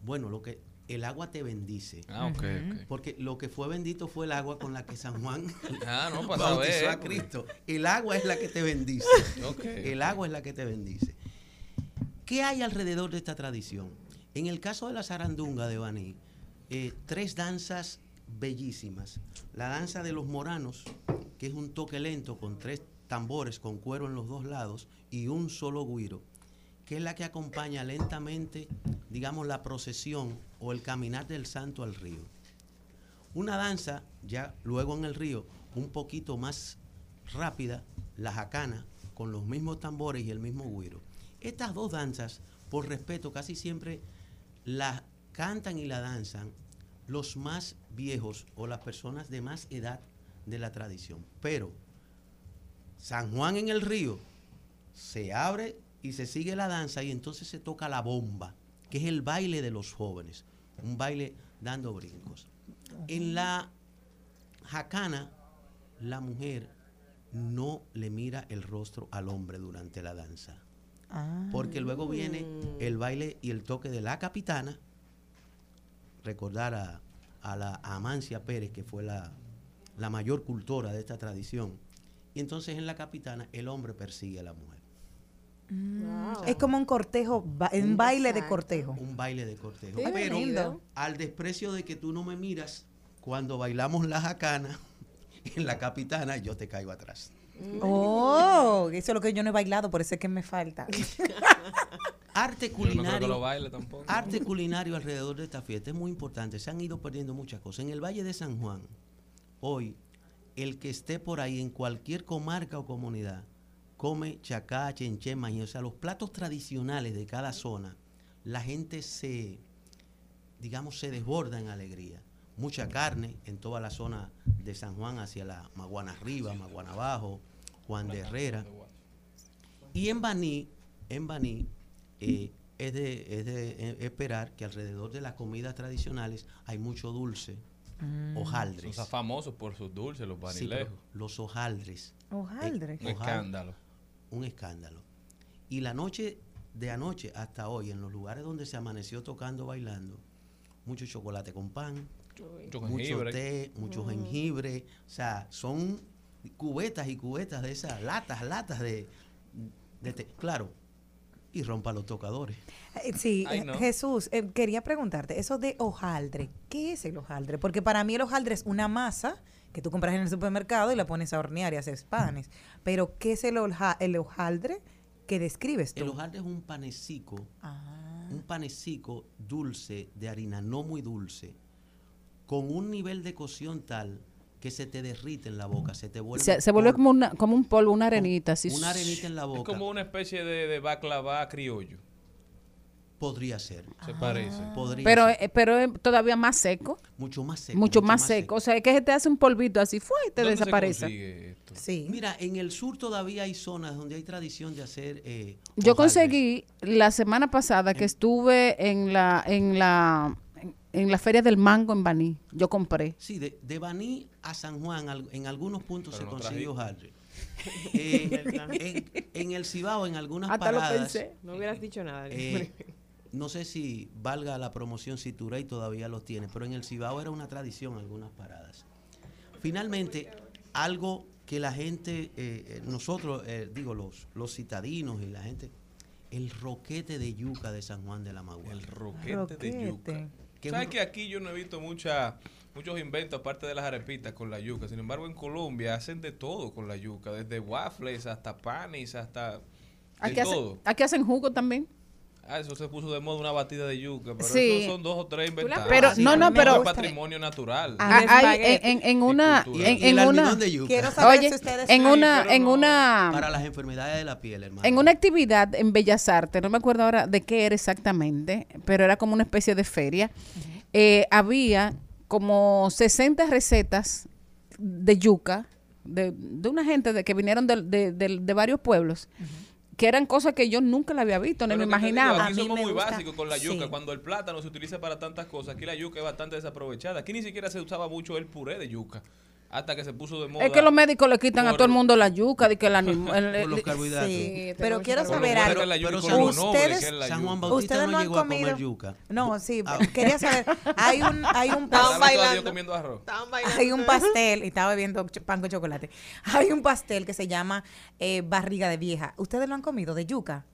Bueno, lo que el agua te bendice. Ah, ok, ok. Porque lo que fue bendito fue el agua con la que San Juan <laughs> Ah, no, para <laughs> bautizó saber. a Cristo. El agua es la que te bendice. <laughs> El agua es la que te bendice. ¿Qué hay alrededor de esta tradición? En el caso de la zarandunga de Baní, eh, tres danzas bellísimas. La danza de los moranos, que es un toque lento con tres tambores con cuero en los dos lados y un solo guiro, que es la que acompaña lentamente, digamos, la procesión o el caminar del santo al río. Una danza, ya luego en el río, un poquito más rápida, la jacana, con los mismos tambores y el mismo güiro. Estas dos danzas, por respeto, casi siempre las cantan y la danzan los más viejos o las personas de más edad de la tradición. Pero San Juan en el río se abre y se sigue la danza y entonces se toca la bomba, que es el baile de los jóvenes, un baile dando brincos. En la jacana, la mujer no le mira el rostro al hombre durante la danza. Porque luego viene el baile y el toque de la capitana, recordar a, a la Amancia Pérez, que fue la, la mayor cultora de esta tradición. Y entonces en la capitana el hombre persigue a la mujer. Wow. Es como un cortejo, un baile de cortejo. Un baile de cortejo. Pero lindo. al desprecio de que tú no me miras, cuando bailamos la jacana <laughs> en la capitana, yo te caigo atrás. Oh, eso es lo que yo no he bailado, por eso es que me falta. <laughs> Arte no culinario. baile tampoco. Arte culinario alrededor de esta fiesta es muy importante. Se han ido perdiendo muchas cosas. En el Valle de San Juan, hoy, el que esté por ahí en cualquier comarca o comunidad, come chacá, chenché, maíz. O sea, los platos tradicionales de cada zona, la gente se, digamos, se desborda en alegría. Mucha carne en toda la zona de San Juan hacia la Maguana arriba, Maguana abajo, Juan de Herrera. Y en Baní, en Baní, eh, es de, es de eh, esperar que alrededor de las comidas tradicionales hay mucho dulce, hojaldres. Son famosos por sus dulces, los Sí, vanilejos. los hojaldres. Hojaldre. Un Ojal- escándalo. Un escándalo. Y la noche de anoche hasta hoy, en los lugares donde se amaneció tocando, bailando, mucho chocolate con pan, Mucho té, mucho jengibre. O sea, son cubetas y cubetas de esas, latas, latas de, de té. Claro, y rompa los tocadores. Eh, Sí, Ay, eh, no. Jesús, eh, quería preguntarte, eso de hojaldre, ¿qué es el hojaldre? Porque para mí el hojaldre es una masa que tú compras en el supermercado y la pones a hornear y haces panes. Pero, ¿qué es el, hoja- el hojaldre que describes tú? El hojaldre es un panecico, Ah, un panecico dulce de harina, no muy dulce, con un nivel de cocción tal que se te derrite en la boca, se te vuelve Se, se vuelve como, una, como un polvo, una arenita. Así. una arenita en la Es boca. como una especie de, de baklava criollo. Podría ser, Se parece. podría Pero, ser. eh, pero es todavía más seco. mucho más seco. mucho más seco. O sea, es que se te hace un polvito así, fue y te ¿Dónde se desaparece. consigue esto? sí. Mira, en el sur todavía hay zonas donde hay tradición de hacer. eh, Yo conseguí la semana pasada que estuve en la en la en, la feria del mango en Baní. Yo compré. Sí, de, de Baní a San Juan, al- en algunos puntos Pero se no consigue hojaldre. <laughs> Eh, en, en el Cibao, en algunas Hasta lo paradas, pensé. No hubieras dicho nada. eh, no sé si valga la promoción si Turey todavía los tiene, pero en el Cibao era una tradición algunas paradas. Finalmente, algo que la gente, eh, eh, nosotros, eh, digo, los, los citadinos y la gente, el roquete de yuca de San Juan de la Maguana. El roquete, de yuca. Que ¿Sabes que aquí yo no he visto mucha, muchos inventos aparte de las arepitas con la yuca? Sin embargo, en Colombia hacen de todo con la yuca, desde waffles hasta panes, hasta de Aquí hacen, todo. aquí hacen jugo también. Ah, eso se puso de moda una batida de yuca, pero Sí. eso son dos o tres inventados. Pero- no, no, Es pero- patrimonio natural. Ah, Ah, hay en, en- en una en, una almidón de yuca. Quiero saber oye si ustedes en saben, una en no. una para las enfermedades de la piel, hermano. En una actividad en Bellas Artes, no me acuerdo ahora de qué era exactamente, pero era como una especie de feria, eh, había como 60 recetas de yuca de, de una gente de, que vinieron de, de- de- de varios pueblos, que eran cosas que yo nunca la había visto, ni Pero me imaginaba. A Aquí mí somos me muy gusta- básicos con la yuca. sí. Cuando el plátano se utiliza para tantas cosas, aquí la yuca es bastante desaprovechada. Aquí ni siquiera se usaba mucho el puré de yuca. Hasta que se puso de moda. Es que los médicos le quitan a todo el mundo la yuca, de que el anim- <laughs> el- por el- los carbohidratos. Sí, pero quiero saber algo. Pero ustedes- San. Juan Bautista Ustedes no, no han llegó a comido. comer yuca. No, sí, Ah. quería saber. Hay un, hay un pastel. comiendo arroz. Hay un pastel, y estaba bebiendo pan con chocolate. Hay un pastel que se llama eh, barriga de vieja. ¿Ustedes lo han comido de yuca?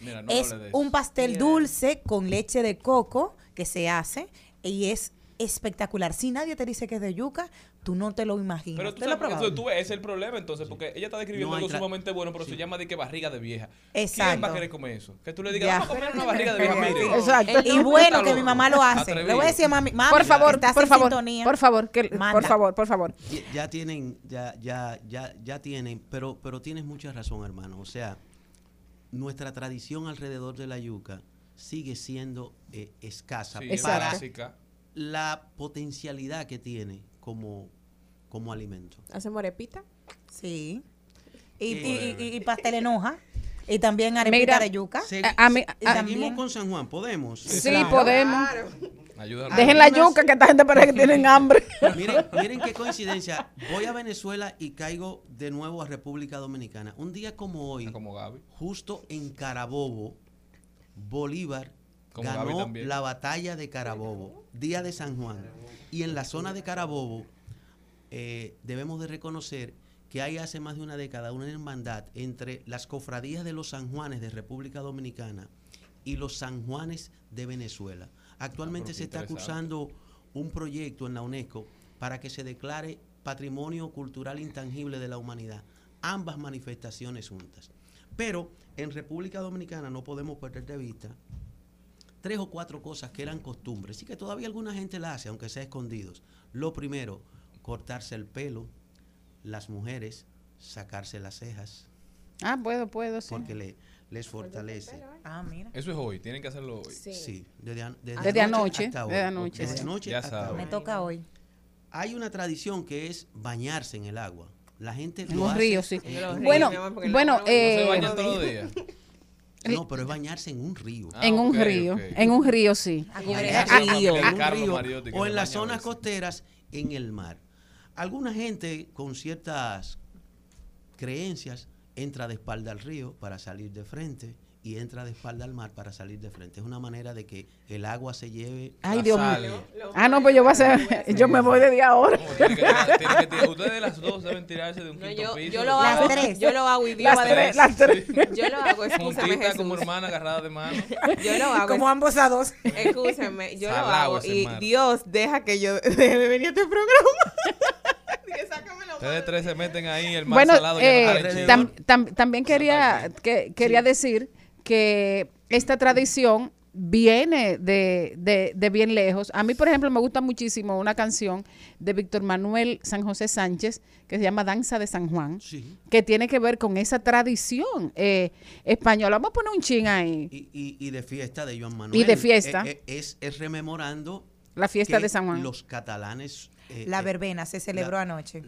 Mira, no es de eso. un pastel Mira. dulce con leche de coco que se hace y es espectacular. Si nadie te dice que es de yuca, tú no te lo imaginas. Pero tú ¿Te lo sabes, has porque probado? eso, tú ves, ese es el problema entonces, porque ella está describiendo No algo sumamente bueno, pero se llama de que barriga de vieja. ¿Quién Exacto. va a querer comer eso? Que tú le digas, Ya. vamos a comer una barriga de vieja, <laughs> mire. Exacto. Y bueno que mi mamá lo hace. Atrevido. Le voy a decir a mami, mami por favor, estás por en favor, sintonía. por favor, que, por favor, por favor. Ya, ya tienen, ya, ya, ya, ya tienen, pero, pero tienes mucha razón, hermano. O sea, nuestra tradición alrededor de la yuca sigue siendo eh, escasa Sí, para es. La potencialidad que tiene como, como alimento. ¿Hacemos arepita? Sí. Y, Eh, y, y- y pastel en hoja. Y también arepita de yuca. Se- A- a mí- se- a- seguimos con San Juan, podemos. Sí, Claro. podemos. Ayúdame. Dejen la yuca, que esta gente parece que tienen hambre. <laughs> Miren, miren qué coincidencia. Voy a Venezuela y caigo de nuevo a República Dominicana. Un día como hoy, Como Gaby. justo en Carabobo, Bolívar Como ganó la batalla de Carabobo, Día de San Juan. Y en la zona de Carabobo eh, debemos de reconocer que hay hace más de una década una hermandad entre las cofradías de los San Juanes de República Dominicana y los San Juanes de Venezuela. Actualmente Ah, se está cursando un proyecto en la UNESCO para que se declare Patrimonio Cultural Intangible de la Humanidad, ambas manifestaciones juntas. Pero en República Dominicana no podemos perder de vista tres o cuatro cosas que eran costumbres y que todavía alguna gente la hace, aunque sea escondidos. Lo primero, cortarse el pelo, las mujeres, sacarse las cejas, Ah, puedo, puedo, sí. porque le, les fortalece. Ah, mira. Eso es hoy, tienen que hacerlo hoy. Sí, desde, an- Desde anoche, hasta hoy. desde anoche, Desde sí. anoche Ya hasta hoy. Me toca hoy. Hay una tradición que es bañarse en el agua. La gente En lo un hace río, sí. en Bueno, bueno, ¿No se eh, bañan todos los días? <laughs> No, pero es bañarse en un río. Ah, en un río, en un río, sí. En un río o en las zonas costeras en el mar. Alguna gente con ciertas creencias entra de espalda al río para salir de frente y entra de espalda al mar para salir de frente. Es una manera de que el agua se lleve Ay, La Dios mío. Ah, no, pues yo voy a hacer, <laughs> yo me voy ahora. No, tienen que tirar- Ustedes las dos <laughs> deben tirarse de un No, quinto yo, piso. yo lo Las hago, tres. yo lo hago idioma Las de tres, las tres. Yo lo hago, escúchame Juntita como Jesús. hermana agarrada de mano. <laughs> Yo lo hago, Como ambos a dos. escúchame, yo lo hago y mar. Dios deja que yo deje de venir a este programa. Dije, sácamelo, Ustedes tres se meten ahí, el mar Bueno, salado ya eh, no sale tam- tam- también quería, que, quería decir que esta tradición viene de, de- de bien lejos. A mí, por ejemplo, me gusta muchísimo una canción de Víctor Manuel San José Sánchez que se llama Danza de San Juan, Sí. que tiene que ver con esa tradición eh, española. Vamos a poner un chin ahí. Y, y- y de fiesta de Joan Manuel. Y de fiesta. Eh, eh, es, es rememorando La fiesta que de San Juan. Los catalanes. eh, La verbena se celebró la- anoche.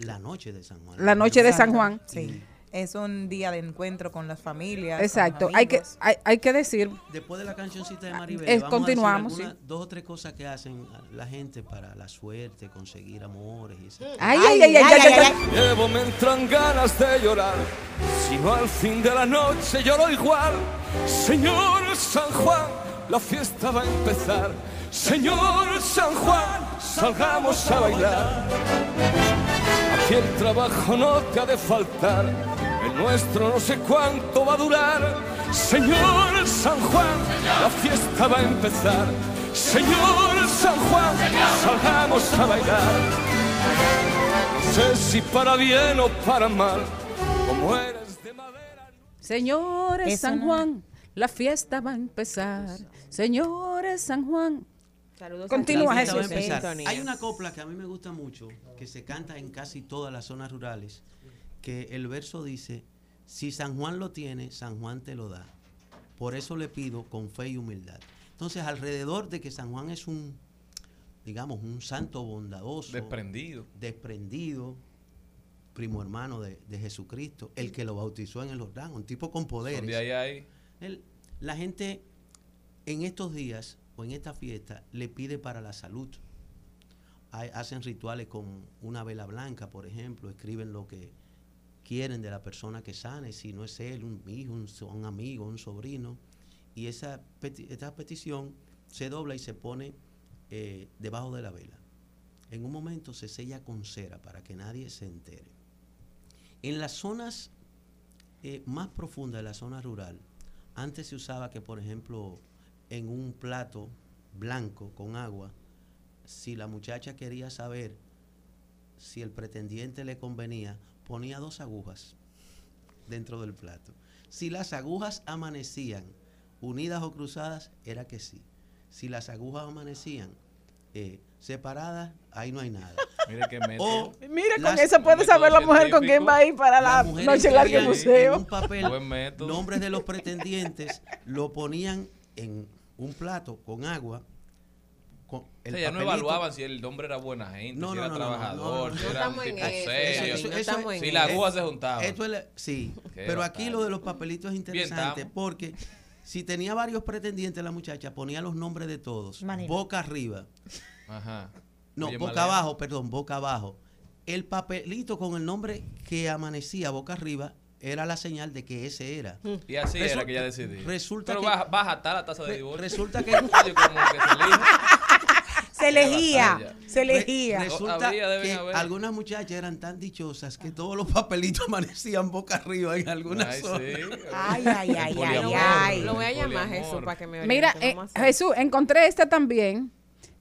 La noche de San Juan. La noche de San. Juan. Sí. Es un día de encuentro con las familias. Exacto. Hay que, hay, hay que decir, Después de la cancioncita de Maribel, Es- vamos continuamos, a decir sí. algunas- dos o tres cosas que hacen la gente para la suerte, conseguir amores. Y ay, ay, ay, ay, ay, ay, ay. Llevo me entran ganas de llorar, si no al fin de la noche lloro igual. Señor San Juan, la fiesta va a empezar. Señor San Juan, salgamos a bailar. Aquí el trabajo no te ha de faltar, nuestro no sé cuánto va a durar. Señor San Juan, la fiesta va a empezar. Señor San Juan, salgamos a bailar. No sé si para bien o para mal, como eres de madera. Señores Eso San no. Juan, la fiesta va a empezar. Señores San Juan. Saludos Continúa, a La fiesta va a Jesús. Hay una copla que a mí me gusta mucho, que se canta en casi todas las zonas rurales, que el verso dice, si San Juan lo tiene, San Juan te lo da. Por eso le pido con fe y humildad. Entonces, alrededor de que San Juan es un, digamos, un santo bondadoso, Desprendido. desprendido, primo hermano de, de Jesucristo, el que lo bautizó en el Jordán, un tipo con poderes. Donde hay la gente en estos días o en esta fiesta le pide para la salud. Hay- hacen rituales con una vela blanca, por ejemplo, escriben lo que quieren de la persona que sane, si no es él, un hijo, un, amigo, un sobrino. Y esa, esta petición se dobla y se pone eh, debajo de la vela. En un momento se sella con cera para que nadie se entere. En las zonas eh, más profundas de la zona rural, antes se usaba que, por ejemplo, en un plato blanco con agua, si la muchacha quería saber si el pretendiente le convenía, ponía dos agujas dentro del plato. Si las agujas amanecían unidas o cruzadas, era que sí. Si las agujas amanecían eh, separadas, ahí no hay nada. <laughs> Mire que. O Mira, con eso puede saber la mujer con quién va a ir para la mujeres noche larga del escribían En museo. un papel Buen método. nombres de los pretendientes, lo ponían en un plato con agua. Con O el sea, ya no evaluaban si el hombre era buena gente, No, si no, era no, no, no, trabajador, no, si era un tipo eso, serio. Eso- no eso- estamos en Si la aguja se juntaba. Esto es la- sí, Qué pero aquí lo de los papelitos es interesante porque si tenía varios pretendientes la muchacha, ponía los nombres de todos, boca arriba. Ajá. No, Oye, boca Malena. abajo, perdón, boca abajo. El papelito con el nombre que amanecía boca arriba era la señal de que ese era. Y así era que ella decidía. Resulta Pero que baja, baja hasta la tasa de divorcio. resulta que- como que se elige. Se elegía, se elegía. Re- resulta Habría, que haber. algunas muchachas eran tan dichosas que todos los papelitos <laughs> amanecían boca arriba en algunas Ay, zonas. sí. Ay, ay, ay, ay, ay. Lo voy a llamar poliamor. Jesús para que me Mira, oriente. eh, Vamos a hacer. Jesús, encontré esta también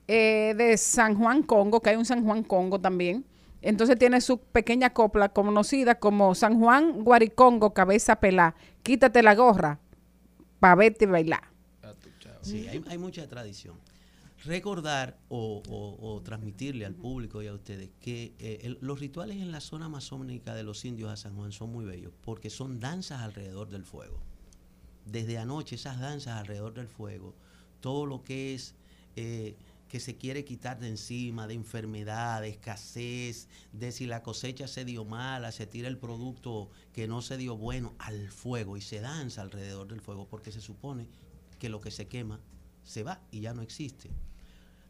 eh, de San Juan Congo, que hay un San Juan Congo también. Entonces tiene su pequeña copla conocida como San Juan Guaricongo, cabeza pelá. Quítate la gorra para verte bailar. Sí, hay, hay mucha tradición. Recordar o, o- o transmitirle al público y a ustedes que eh, el- los rituales en la zona amazónica de los indios a San Juan son muy bellos porque son danzas alrededor del fuego. Desde anoche esas danzas alrededor del fuego, todo lo que es eh, que se quiere quitar de encima, de enfermedad, de escasez, de si la cosecha se dio mala, se tira el producto que no se dio bueno al fuego y se danza alrededor del fuego porque se supone que lo que se quema se va y ya no existe.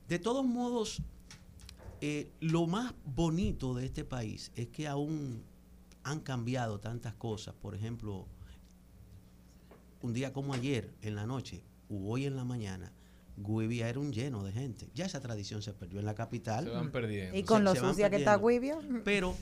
De todos modos, eh, lo más bonito de este país es que aún han cambiado tantas cosas. Por ejemplo, un día como ayer, en la noche, u hoy en la mañana, Guivia era un lleno de gente. Ya esa tradición se perdió en la capital. Se van perdiendo. Y con Se- lo se sucia que está. Guivia. Pero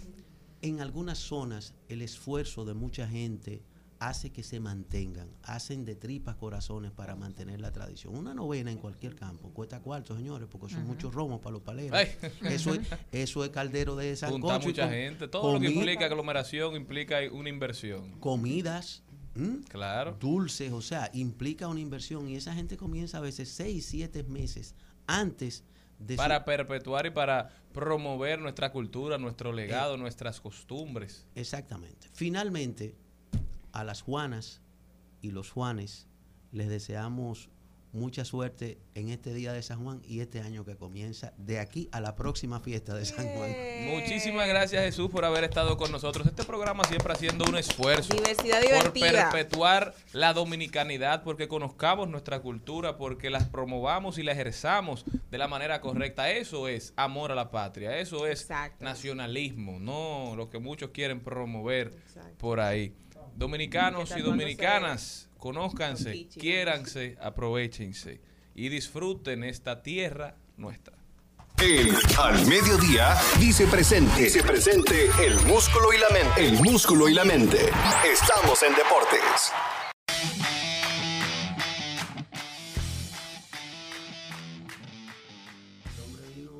en algunas zonas el esfuerzo de mucha gente hace que se mantengan, hacen de tripas corazones para mantener la tradición. Una novena en cualquier campo cuesta cuarto, señores, porque son muchos romos para los paleros. Ay. Eso es, eso es caldero de y mucha gente. Todo lo que implica aglomeración implica una inversión. comidas. Claro. dulces, o sea, implica una inversión y esa gente comienza a veces seis, siete meses antes de su- Para perpetuar y para promover nuestra cultura, nuestro legado, nuestras costumbres. Exactamente. Finalmente, a las Juanas y los Juanes les deseamos mucha suerte en este día de San Juan y este año que comienza de aquí a la próxima fiesta de San Juan. Muchísimas gracias Jesús por haber estado con nosotros. Este programa siempre haciendo un esfuerzo Diversidad por perpetuar la dominicanidad, porque conozcamos nuestra cultura, porque las promovamos y la ejerzamos de la manera correcta. Eso es amor a la patria, eso es Exacto. nacionalismo, no lo que muchos quieren promover Exacto. por ahí. Dominicanos y dominicanas, conózcanse, quiéranse, aprovechense y disfruten esta tierra nuestra. El Al Mediodía dice presente. Dice presente el músculo y la mente. El músculo y la mente. Estamos en deportes.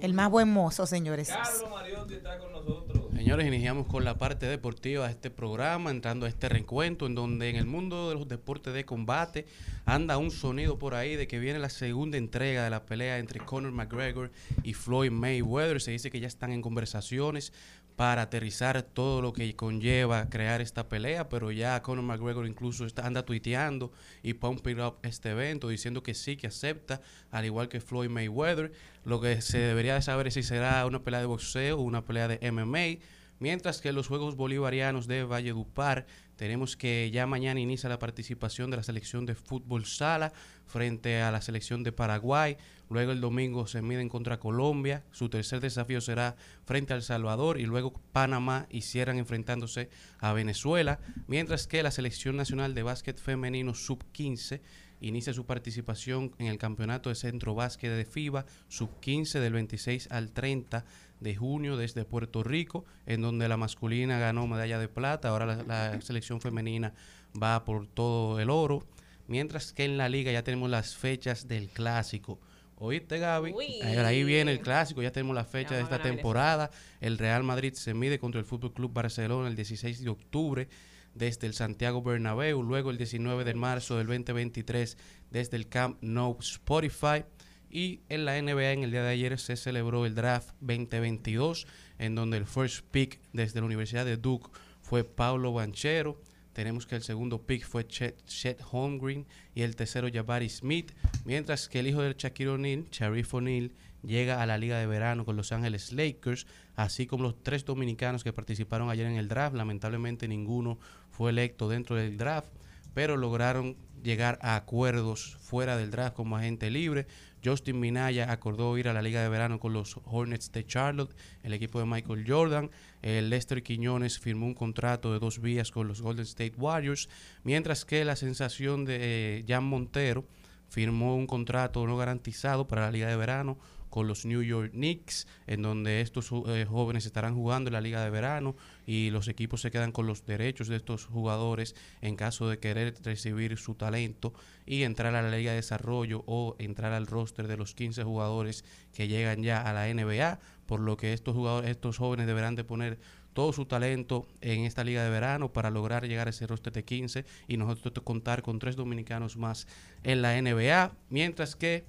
El más buen mozo, señores. Carlos Mariotti está con nosotros. Señores, iniciamos con la parte deportiva de este programa, entrando a este reencuentro en donde en el mundo de los deportes de combate anda un sonido por ahí de que viene la segunda entrega de la pelea entre Conor McGregor y Floyd Mayweather. Se dice que ya están en conversaciones para aterrizar todo lo que conlleva crear esta pelea, pero ya Conor McGregor incluso está, anda tuiteando y pumping up este evento diciendo que sí, que acepta, al igual que Floyd Mayweather. Lo que se debería de saber es si será una pelea de boxeo o una pelea de MMA. Mientras que los Juegos Bolivarianos de Valledupar tenemos que ya mañana inicia la participación de la selección de fútbol sala frente a la selección de Paraguay. Luego el domingo se miden contra Colombia. Su tercer desafío será frente a El Salvador y luego Panamá y cierran enfrentándose a Venezuela. Mientras que la selección nacional de básquet femenino sub-15 inicia su participación en el campeonato de centro básquet de FIBA sub-15 del 26 al 30 de junio desde Puerto Rico, en donde la masculina ganó medalla de plata, ahora la, la selección femenina va por todo el oro, mientras que en la liga ya tenemos las fechas del clásico. ¿Oíste, Gaby? Uy. Ahí- viene el clásico, ya tenemos la fecha de esta temporada. El Real Madrid se mide contra el Fútbol Club Barcelona el 16 de octubre desde el Santiago Bernabéu, luego el 19 de marzo del 2023 desde el Camp Nou Spotify. Y en la NBA en el día de ayer se celebró el draft 2022, en donde el first pick desde la Universidad de Duke fue Paulo Banchero. Tenemos que el segundo pick fue Chet, Chet Holmgren y el tercero Jabari Smith, mientras que el hijo del Shaquille O'Neal, Sharif O'Neal, llega a la Liga de Verano con Los Ángeles Lakers, así como los tres dominicanos que participaron ayer en el draft. Lamentablemente ninguno fue electo dentro del draft, pero lograron llegar a acuerdos fuera del draft como agente libre. Justin Minaya acordó ir a la Liga de Verano con los Hornets de Charlotte, el equipo de Michael Jordan. El Lester Quiñones firmó un contrato de dos vías con los Golden State Warriors, mientras que la sensación de eh, Jan Montero firmó un contrato no garantizado para la Liga de Verano con los New York Knicks, en donde estos eh, jóvenes estarán jugando en la Liga de Verano y los equipos se quedan con los derechos de estos jugadores en caso de querer recibir su talento y entrar a la Liga de Desarrollo o entrar al roster de los 15 jugadores que llegan ya a la NBA, por lo que estos jugadores, estos jóvenes deberán de poner todo su talento en esta liga de verano para lograr llegar a ese roster de 15 y nosotros contar con tres dominicanos más en la NBA, mientras que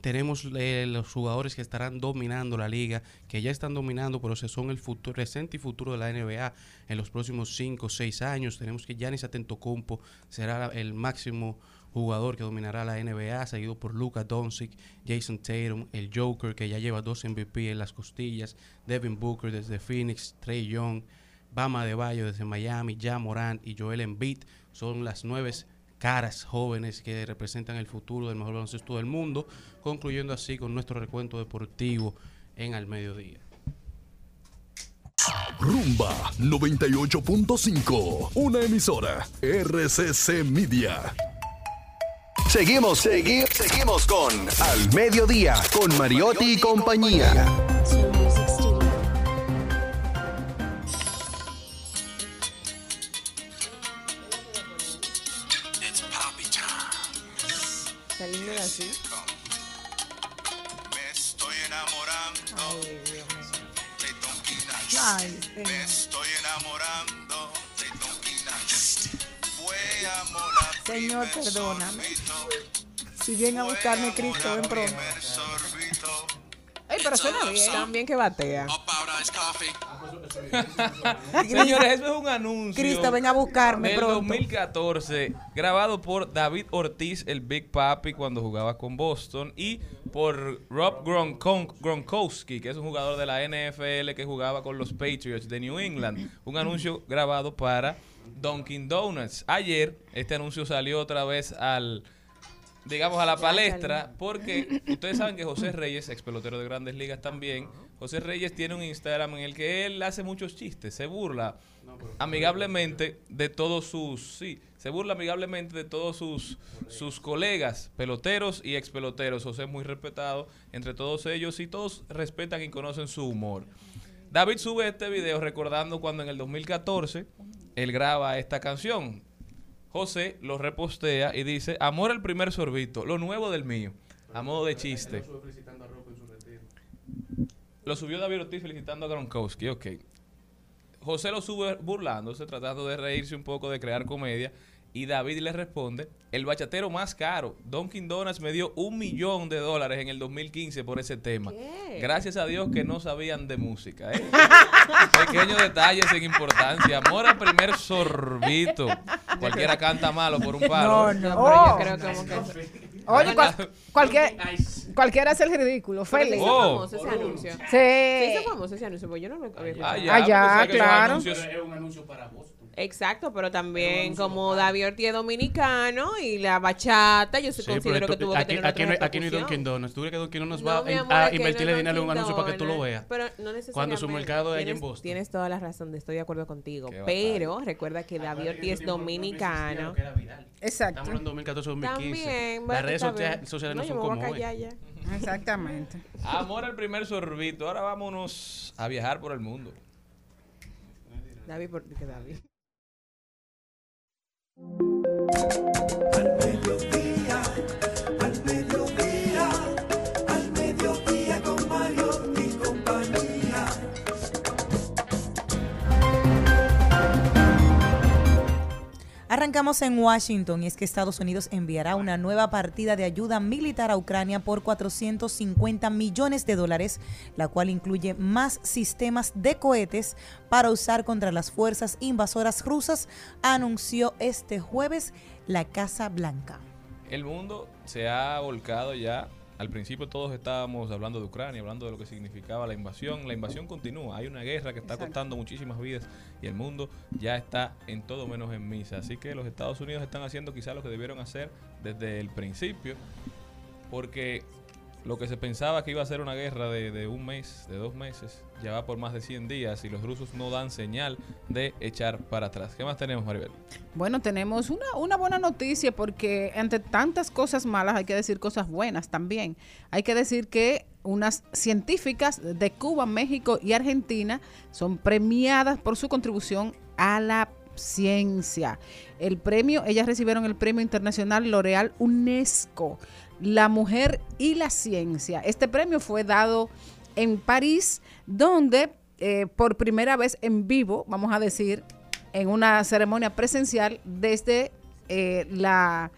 tenemos eh, los jugadores que estarán dominando la liga, que ya están dominando, pero son el futuro, presente y futuro de la NBA en los próximos 5 o 6 años. Tenemos que Giannis Atentocumpo será el máximo jugador que dominará la NBA, seguido por Luka Doncic, Jason Tatum, el Joker que ya lleva dos MVP en las costillas, Devin Booker desde Phoenix, Trey Young, Bama de Bayo desde Miami, Ja Morant y Joel Embiid son las nueve caras jóvenes que representan el futuro del mejor baloncesto del mundo, concluyendo así con nuestro recuento deportivo en al mediodía. Rumba 98.5, una emisora RCC Media. Seguimos, seguimos, seguimos con Al Mediodía, con Mariotti y compañía. De así. Me estoy enamorando de Don Quinash. Ay, señor. Me estoy enamorando de Don Quinash. Fue amor a Señor, perdóname. Si viene a buscarme Cristo, ven pronto. Ay, pero suena bien. También que batea. <laughs> Señores, eso es un anuncio. Cristo, ven a buscarme del pronto. 2014, grabado por David Ortiz, el Big Papi, cuando jugaba con Boston, y por Rob Gronkon- Gronkowski, que es un jugador de la NFL que jugaba con los Patriots de New England. Un anuncio grabado para Dunkin' Donuts. Ayer, este anuncio salió otra vez al digamos, a la palestra, porque ustedes saben que José Reyes, ex pelotero de grandes ligas también, José Reyes tiene un Instagram en el que él hace muchos chistes, se burla amigablemente de todos sus, sí, se burla amigablemente de todos sus, sus colegas, peloteros y ex peloteros. José es muy respetado entre todos ellos y todos respetan y conocen su humor. David sube este video recordando cuando en el 2014 él graba esta canción. José lo repostea y dice, amor al primer sorbito, lo nuevo del mío, a modo de chiste. Lo subió David Ortiz felicitando a Gronkowski, ok. José lo sube burlándose, tratando de reírse un poco, de crear comedia. Y David le responde, el bachatero más caro, Dunkin' Donuts me dio un millón de dólares en el 2015 por ese tema. Gracias a Dios que no sabían de música. ¿eh? Pequeños detalles sin importancia. Amor al primer sorbito. Cualquiera canta malo por un palo. No, no, pero yo creo como que... Oye, cual- cualquier, cualquiera hace el ridículo. Pero se Félix. hizo Oh. famoso ese anuncio. Sí. Se hizo famoso ese anuncio, porque yo no lo había escuchado. Ah, ya, Ah, ya, claro. Es un anuncio para vos. Exacto, pero también como David Ortiz es dominicano y la bachata, yo sí, Sí, considero pero que tuvo que aquí, tener aquí, no, otra hay- aquí no hay. Dunkin' Donuts. ¿Tú crees que Dunkin' Donuts No, va amor, a invertirle no dinero en un anuncio para que tú lo veas? Pero no Cuando su necesariamente. mercado es allá en Boston. Tienes toda la razón, estoy de acuerdo contigo. Qué Pero recuerda que David Ortiz es dominicano. Exacto. Estamos hablando de 2014-2015. También, bueno, Las redes sociales no, No, son como hoy. <laughs> Exactamente. Amor al primer sorbito. Ahora vámonos a viajar por el mundo. David, ¿por qué David? Al Arrancamos en Washington y es que Estados Unidos enviará una nueva partida de ayuda militar a Ucrania por 450 millones de dólares, la cual incluye más sistemas de cohetes para usar contra las fuerzas invasoras rusas, anunció este jueves la Casa Blanca. El mundo se ha volcado ya al principio todos estábamos hablando de Ucrania, hablando de lo que significaba la invasión. La invasión continúa. Hay una guerra que está Exacto. costando muchísimas vidas y el mundo ya está en todo menos en misa. Así que los Estados Unidos están haciendo quizás lo que debieron hacer desde el principio, porque lo que se pensaba que iba a ser una guerra de, un mes, de dos meses, ya va por más de 100 días y los rusos no dan señal de echar para atrás. ¿Qué más tenemos, Maribel? Bueno, tenemos una, una buena noticia porque ante tantas cosas malas hay que decir cosas buenas también. Hay que decir que unas científicas de Cuba, México y Argentina son premiadas por su contribución a la ciencia. El premio, ellas recibieron el premio internacional L'Oreal UNESCO, la mujer y la ciencia. Este premio fue dado en París, donde eh, por primera vez en vivo, vamos a decir, en una ceremonia presencial desde eh, la,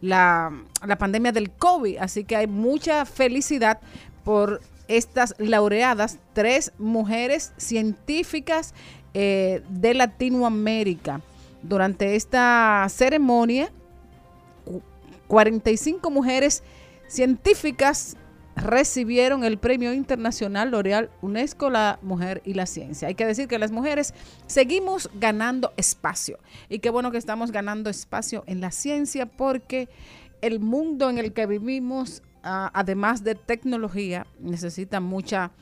la, pandemia del COVID. Así que hay mucha felicidad por estas laureadas, tres mujeres científicas eh, de Latinoamérica. Durante esta ceremonia, 45 mujeres científicas recibieron el premio internacional L'Oreal UNESCO, la mujer y la ciencia. Hay que decir que las mujeres seguimos ganando espacio y qué bueno que estamos ganando espacio en la ciencia porque el mundo en el que vivimos, ah, además de tecnología, necesita mucha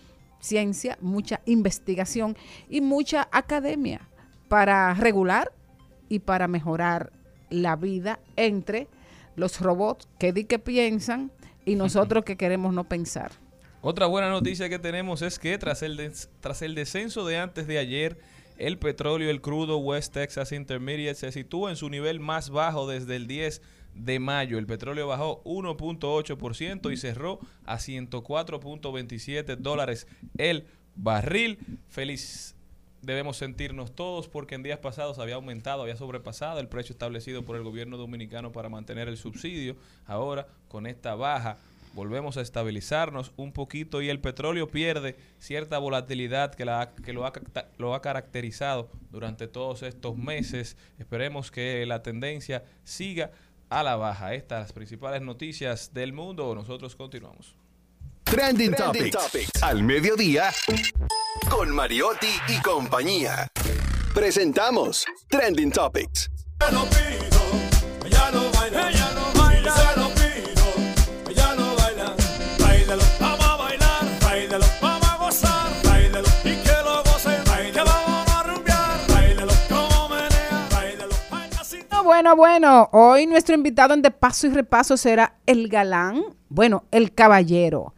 ciencia, mucha investigación y mucha academia para regular y para mejorar la vida entre los robots que di que piensan y nosotros que queremos no pensar. Otra buena noticia que tenemos es que tras el, tras el descenso de antes de ayer, el petróleo, el crudo West Texas Intermediate se sitúa en su nivel más bajo desde el 10 de mayo. El petróleo bajó 1.8% y cerró a 104.27 dólares el barril. Feliz debemos sentirnos todos porque en días pasados había aumentado, había sobrepasado el precio establecido por el gobierno dominicano para mantener el subsidio. Ahora, con esta baja, volvemos a estabilizarnos un poquito y el petróleo pierde cierta volatilidad que, la, que lo, ha, lo ha caracterizado durante todos estos meses. Esperemos que la tendencia siga a la baja. Estas las principales noticias del mundo. Nosotros continuamos. Trending, Topics. Al mediodía. Con Mariotti y compañía. Presentamos Trending Topics. Ella no baila, ella no baila, se lo pido. Ella no baila, bailalo, vamos a bailar, bailalo, vamos a gozar, bailalo, y que lo gocen, que vamos a rumbear, bailalo, como menea, bailalo, baila así. Bueno, bueno, bueno, hoy nuestro invitado en De Paso y Repaso será el galán, bueno, el caballero,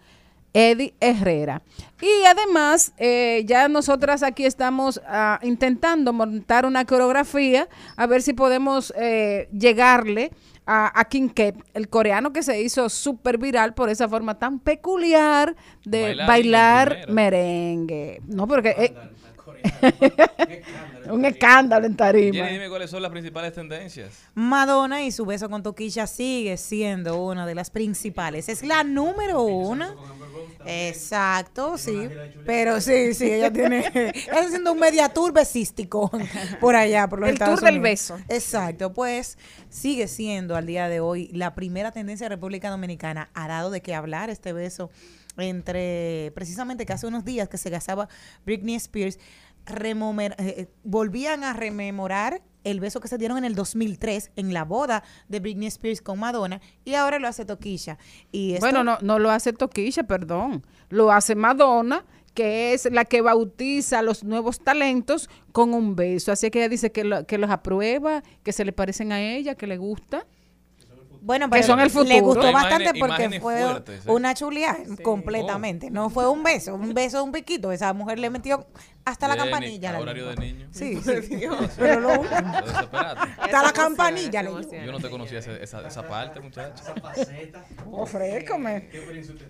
Eddie Herrera. Y además, eh, ya nosotras aquí estamos ah, intentando montar una coreografía, a ver si podemos eh, llegarle a, a Kep, el coreano que se hizo súper viral por esa forma tan peculiar de Bailar merengue. No, porque... eh, <laughs> un escándalo en tarima. Jenny, dime cuáles son las principales tendencias. Madonna y su beso con Toquilla sigue siendo una de las principales. Es la número uno. Exacto, sí. Pero sí, sí, ella tiene. <laughs> <laughs> Está haciendo un media tour besístico por allá, por los El Estados tour del beso. Exacto, pues sigue siendo al día de hoy la primera tendencia de República Dominicana. Ha dado de qué hablar este beso entre precisamente que hace unos días que se casaba Britney Spears, eh, eh, volvían a rememorar el beso que se dieron en el 2003 en la boda de Britney Spears con Madonna y ahora lo hace Toquilla. Y Bueno, no, no lo hace Toquilla, perdón. Lo hace Madonna, que es la que bautiza a los nuevos talentos con un beso. Así que ella dice que, lo- que los aprueba, que se le parecen a ella, que le gusta. Bueno, que pero son el le futuro. gustó Imágenes- bastante porque fue fuertes, ¿eh? una chulía completamente. No fue un beso, un beso, un piquito. Esa mujer le metió hasta la campanilla. la horario de niño. Sí, sí. <laughs> Pero lo. Hasta la campanilla le. Yo no te conocía esa, esa parte, muchacho. Ofrécome.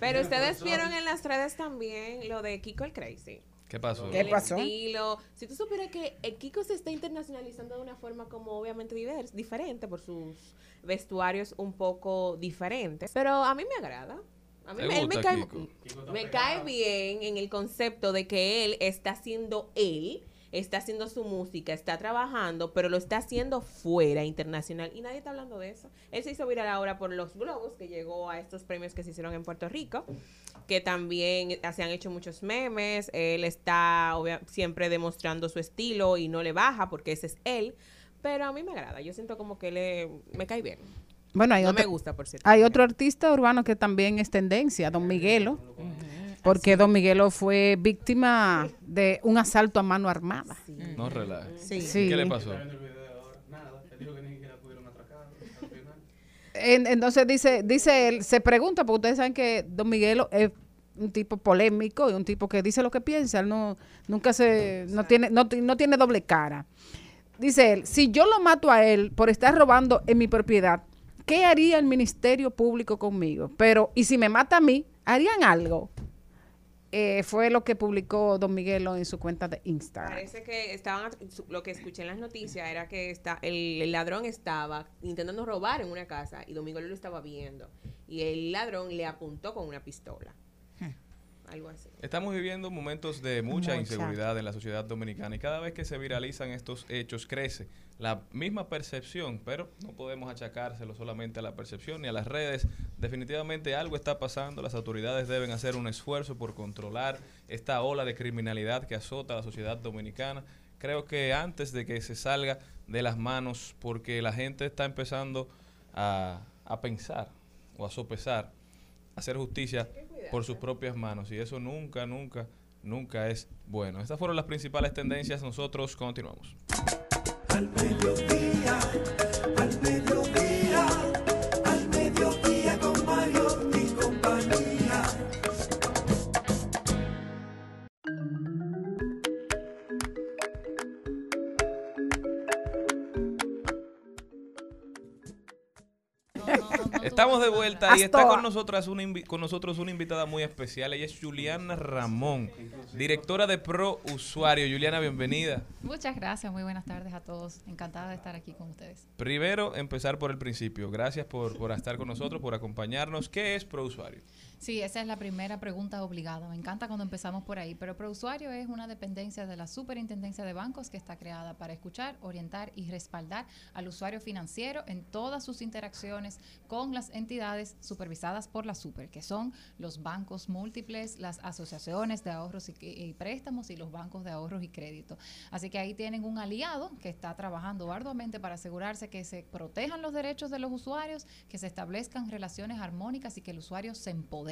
Pero ustedes vieron en las redes también lo de Kiko el Crazy. ¿Qué pasó? ¿Qué el pasó? estilo. Si tú supieras que eh, Kiko se está internacionalizando de una forma como obviamente divers- diferente por sus vestuarios un poco diferentes. Pero a mí me agrada. A mí ¿Te me, él me gusta cae, Kiko? me cae bien en el concepto de que él está siendo él está haciendo su música, está trabajando, pero lo está haciendo fuera, internacional, y nadie está hablando de eso. Él se hizo viral ahora por los globos, que llegó a estos premios que se hicieron en Puerto Rico, que también eh, se han hecho muchos memes, él está obvia- siempre demostrando su estilo y no le baja porque ese es él, pero a mí me agrada, yo siento como que le, me cae bien. Bueno, hay no otro, me gusta, por cierto. Hay otro artista urbano que también es tendencia, Don Miguelo, porque Don Miguelo fue víctima de un asalto a mano armada. No relaje. Sí. ¿Qué le pasó? En- entonces dice, dice él, se pregunta, porque ustedes saben que Don Miguelo es un tipo polémico y un tipo que dice lo que piensa, él no, nunca se, no tiene, no, no tiene doble cara. Dice él, si yo lo mato a él por estar robando en mi propiedad, ¿qué haría el Ministerio Público conmigo? Pero, y si me mata a mí, ¿harían algo? Eh, fue lo que publicó Don Miguelo en su cuenta de Instagram. Parece que estaban, lo que escuché en las noticias era que está, el, el ladrón estaba intentando robar en una casa y Domingo lo estaba viendo. Y el ladrón le apuntó con una pistola. Algo así. Estamos viviendo momentos de mucha Mucha. inseguridad en la sociedad dominicana y cada vez que se viralizan estos hechos crece la misma percepción, pero no podemos achacárselo solamente a la percepción ni a las redes. Definitivamente algo está pasando, las autoridades deben hacer un esfuerzo por controlar esta ola de criminalidad que azota a la sociedad dominicana. Creo que antes de que se salga de las manos, porque la gente está empezando a, a pensar o a sopesar hacer justicia por sus propias manos y eso nunca, nunca, nunca es bueno. Estas fueron las principales tendencias. Nosotros continuamos. Al mediodía, Estamos de vuelta y está con nosotras una con nosotros una invitada muy especial. Ella es Juliana Ramón, directora de Pro Usuario. Juliana, bienvenida. Muchas gracias, muy buenas tardes a todos. Encantada de estar aquí con ustedes. Primero, empezar por el principio. Gracias por, por estar con nosotros, por acompañarnos. ¿Qué es Pro Usuario? Sí, esa es la primera pregunta obligada. Me encanta cuando empezamos por ahí, pero ProUsuario es una dependencia de la Superintendencia de Bancos que está creada para escuchar, orientar y respaldar al usuario financiero en todas sus interacciones con las entidades supervisadas por la Super, que son los bancos múltiples, las asociaciones de ahorros y, préstamos y los bancos de ahorros y crédito. Así que ahí tienen un aliado que está trabajando arduamente para asegurarse que se protejan los derechos de los usuarios, que se establezcan relaciones armónicas y que el usuario se empodere.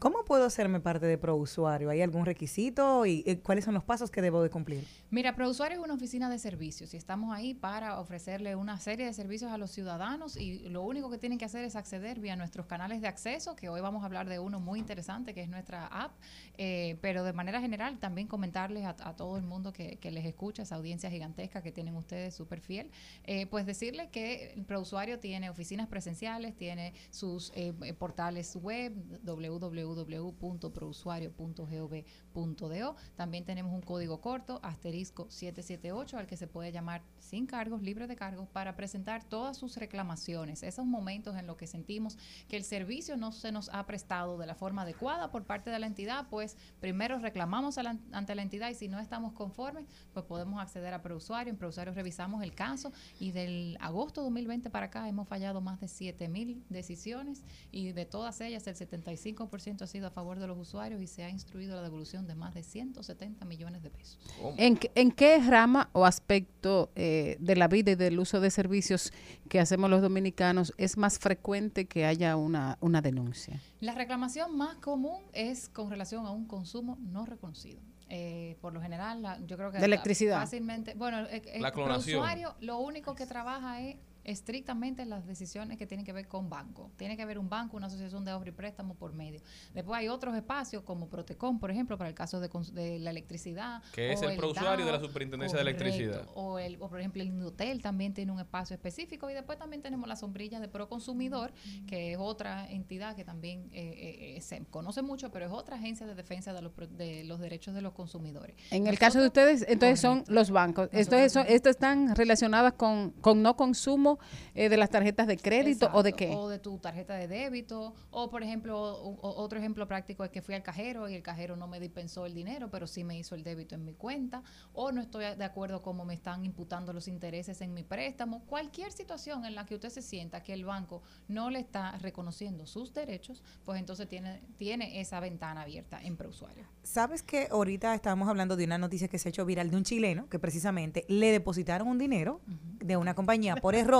¿Cómo puedo hacerme parte de ProUsuario? ¿Hay algún requisito y eh, cuáles son los pasos que debo de cumplir? Mira, ProUsuario es una oficina de servicios y estamos ahí para ofrecerle una serie de servicios a los ciudadanos y lo único que tienen que hacer es acceder vía nuestros canales de acceso, que hoy vamos a hablar de uno muy interesante que es nuestra app, eh, pero de manera general también comentarles a, todo el mundo que, les escucha, esa audiencia gigantesca que tienen ustedes súper fiel, eh, pues decirles que ProUsuario tiene oficinas presenciales, tiene sus portales web, www.prousuario.gov.do. También tenemos un código corto, asterisco 778, al que se puede llamar sin cargos, libre de cargos, para presentar todas sus reclamaciones. Esos momentos en los que sentimos que el servicio no se nos ha prestado de la forma adecuada por parte de la entidad, pues primero reclamamos la- ante la entidad y si no estamos conformes, pues podemos acceder a ProUsuario. En ProUsuario revisamos el caso y del agosto 2020 para acá hemos fallado más de 7.000 decisiones y de todas ellas el 75% ha sido a favor de los usuarios y se ha instruido la devolución de más de 170 millones de pesos. ¿En, qué- en qué rama o aspecto eh, de la vida y del uso de servicios que hacemos los dominicanos es más frecuente que haya una, una denuncia? La reclamación más común es con relación a un consumo no reconocido. Eh, por lo general, la- yo creo que De electricidad. fácilmente, bueno, eh, eh, La el usuario lo único que trabaja es estrictamente las decisiones que tienen que ver con banco. Tiene que haber un banco, una asociación de ahorro y préstamo por medio. Después hay otros espacios como Protecom, por ejemplo, para el caso de, la electricidad. Que es o el prousuario de la Superintendencia de. Electricidad. O, el, o por ejemplo el Indotel también tiene un espacio específico y después también tenemos la sombrilla de Proconsumidor, que es otra entidad que también eh, eh, eh, se conoce mucho, pero es otra agencia de defensa de los, pro- de los derechos de los consumidores. En el caso de ustedes, entonces son los bancos. Entonces, son, estos están relacionadas con, con no consumo consumo, eh, de las tarjetas de crédito o de qué. O de tu tarjeta de débito. O, por ejemplo, o- o- otro ejemplo práctico es que fui al cajero y el cajero no me dispensó el dinero, pero sí me hizo el débito en mi cuenta. O no estoy de acuerdo cómo me están imputando los intereses en mi préstamo. Cualquier situación en la que usted se sienta que el banco no le está reconociendo sus derechos, pues entonces tiene, tiene esa ventana abierta en preusuario. ¿Sabes que ahorita estábamos hablando de una noticia que se ha hecho viral de un chileno que precisamente le depositaron un dinero de una compañía por error, <laughs>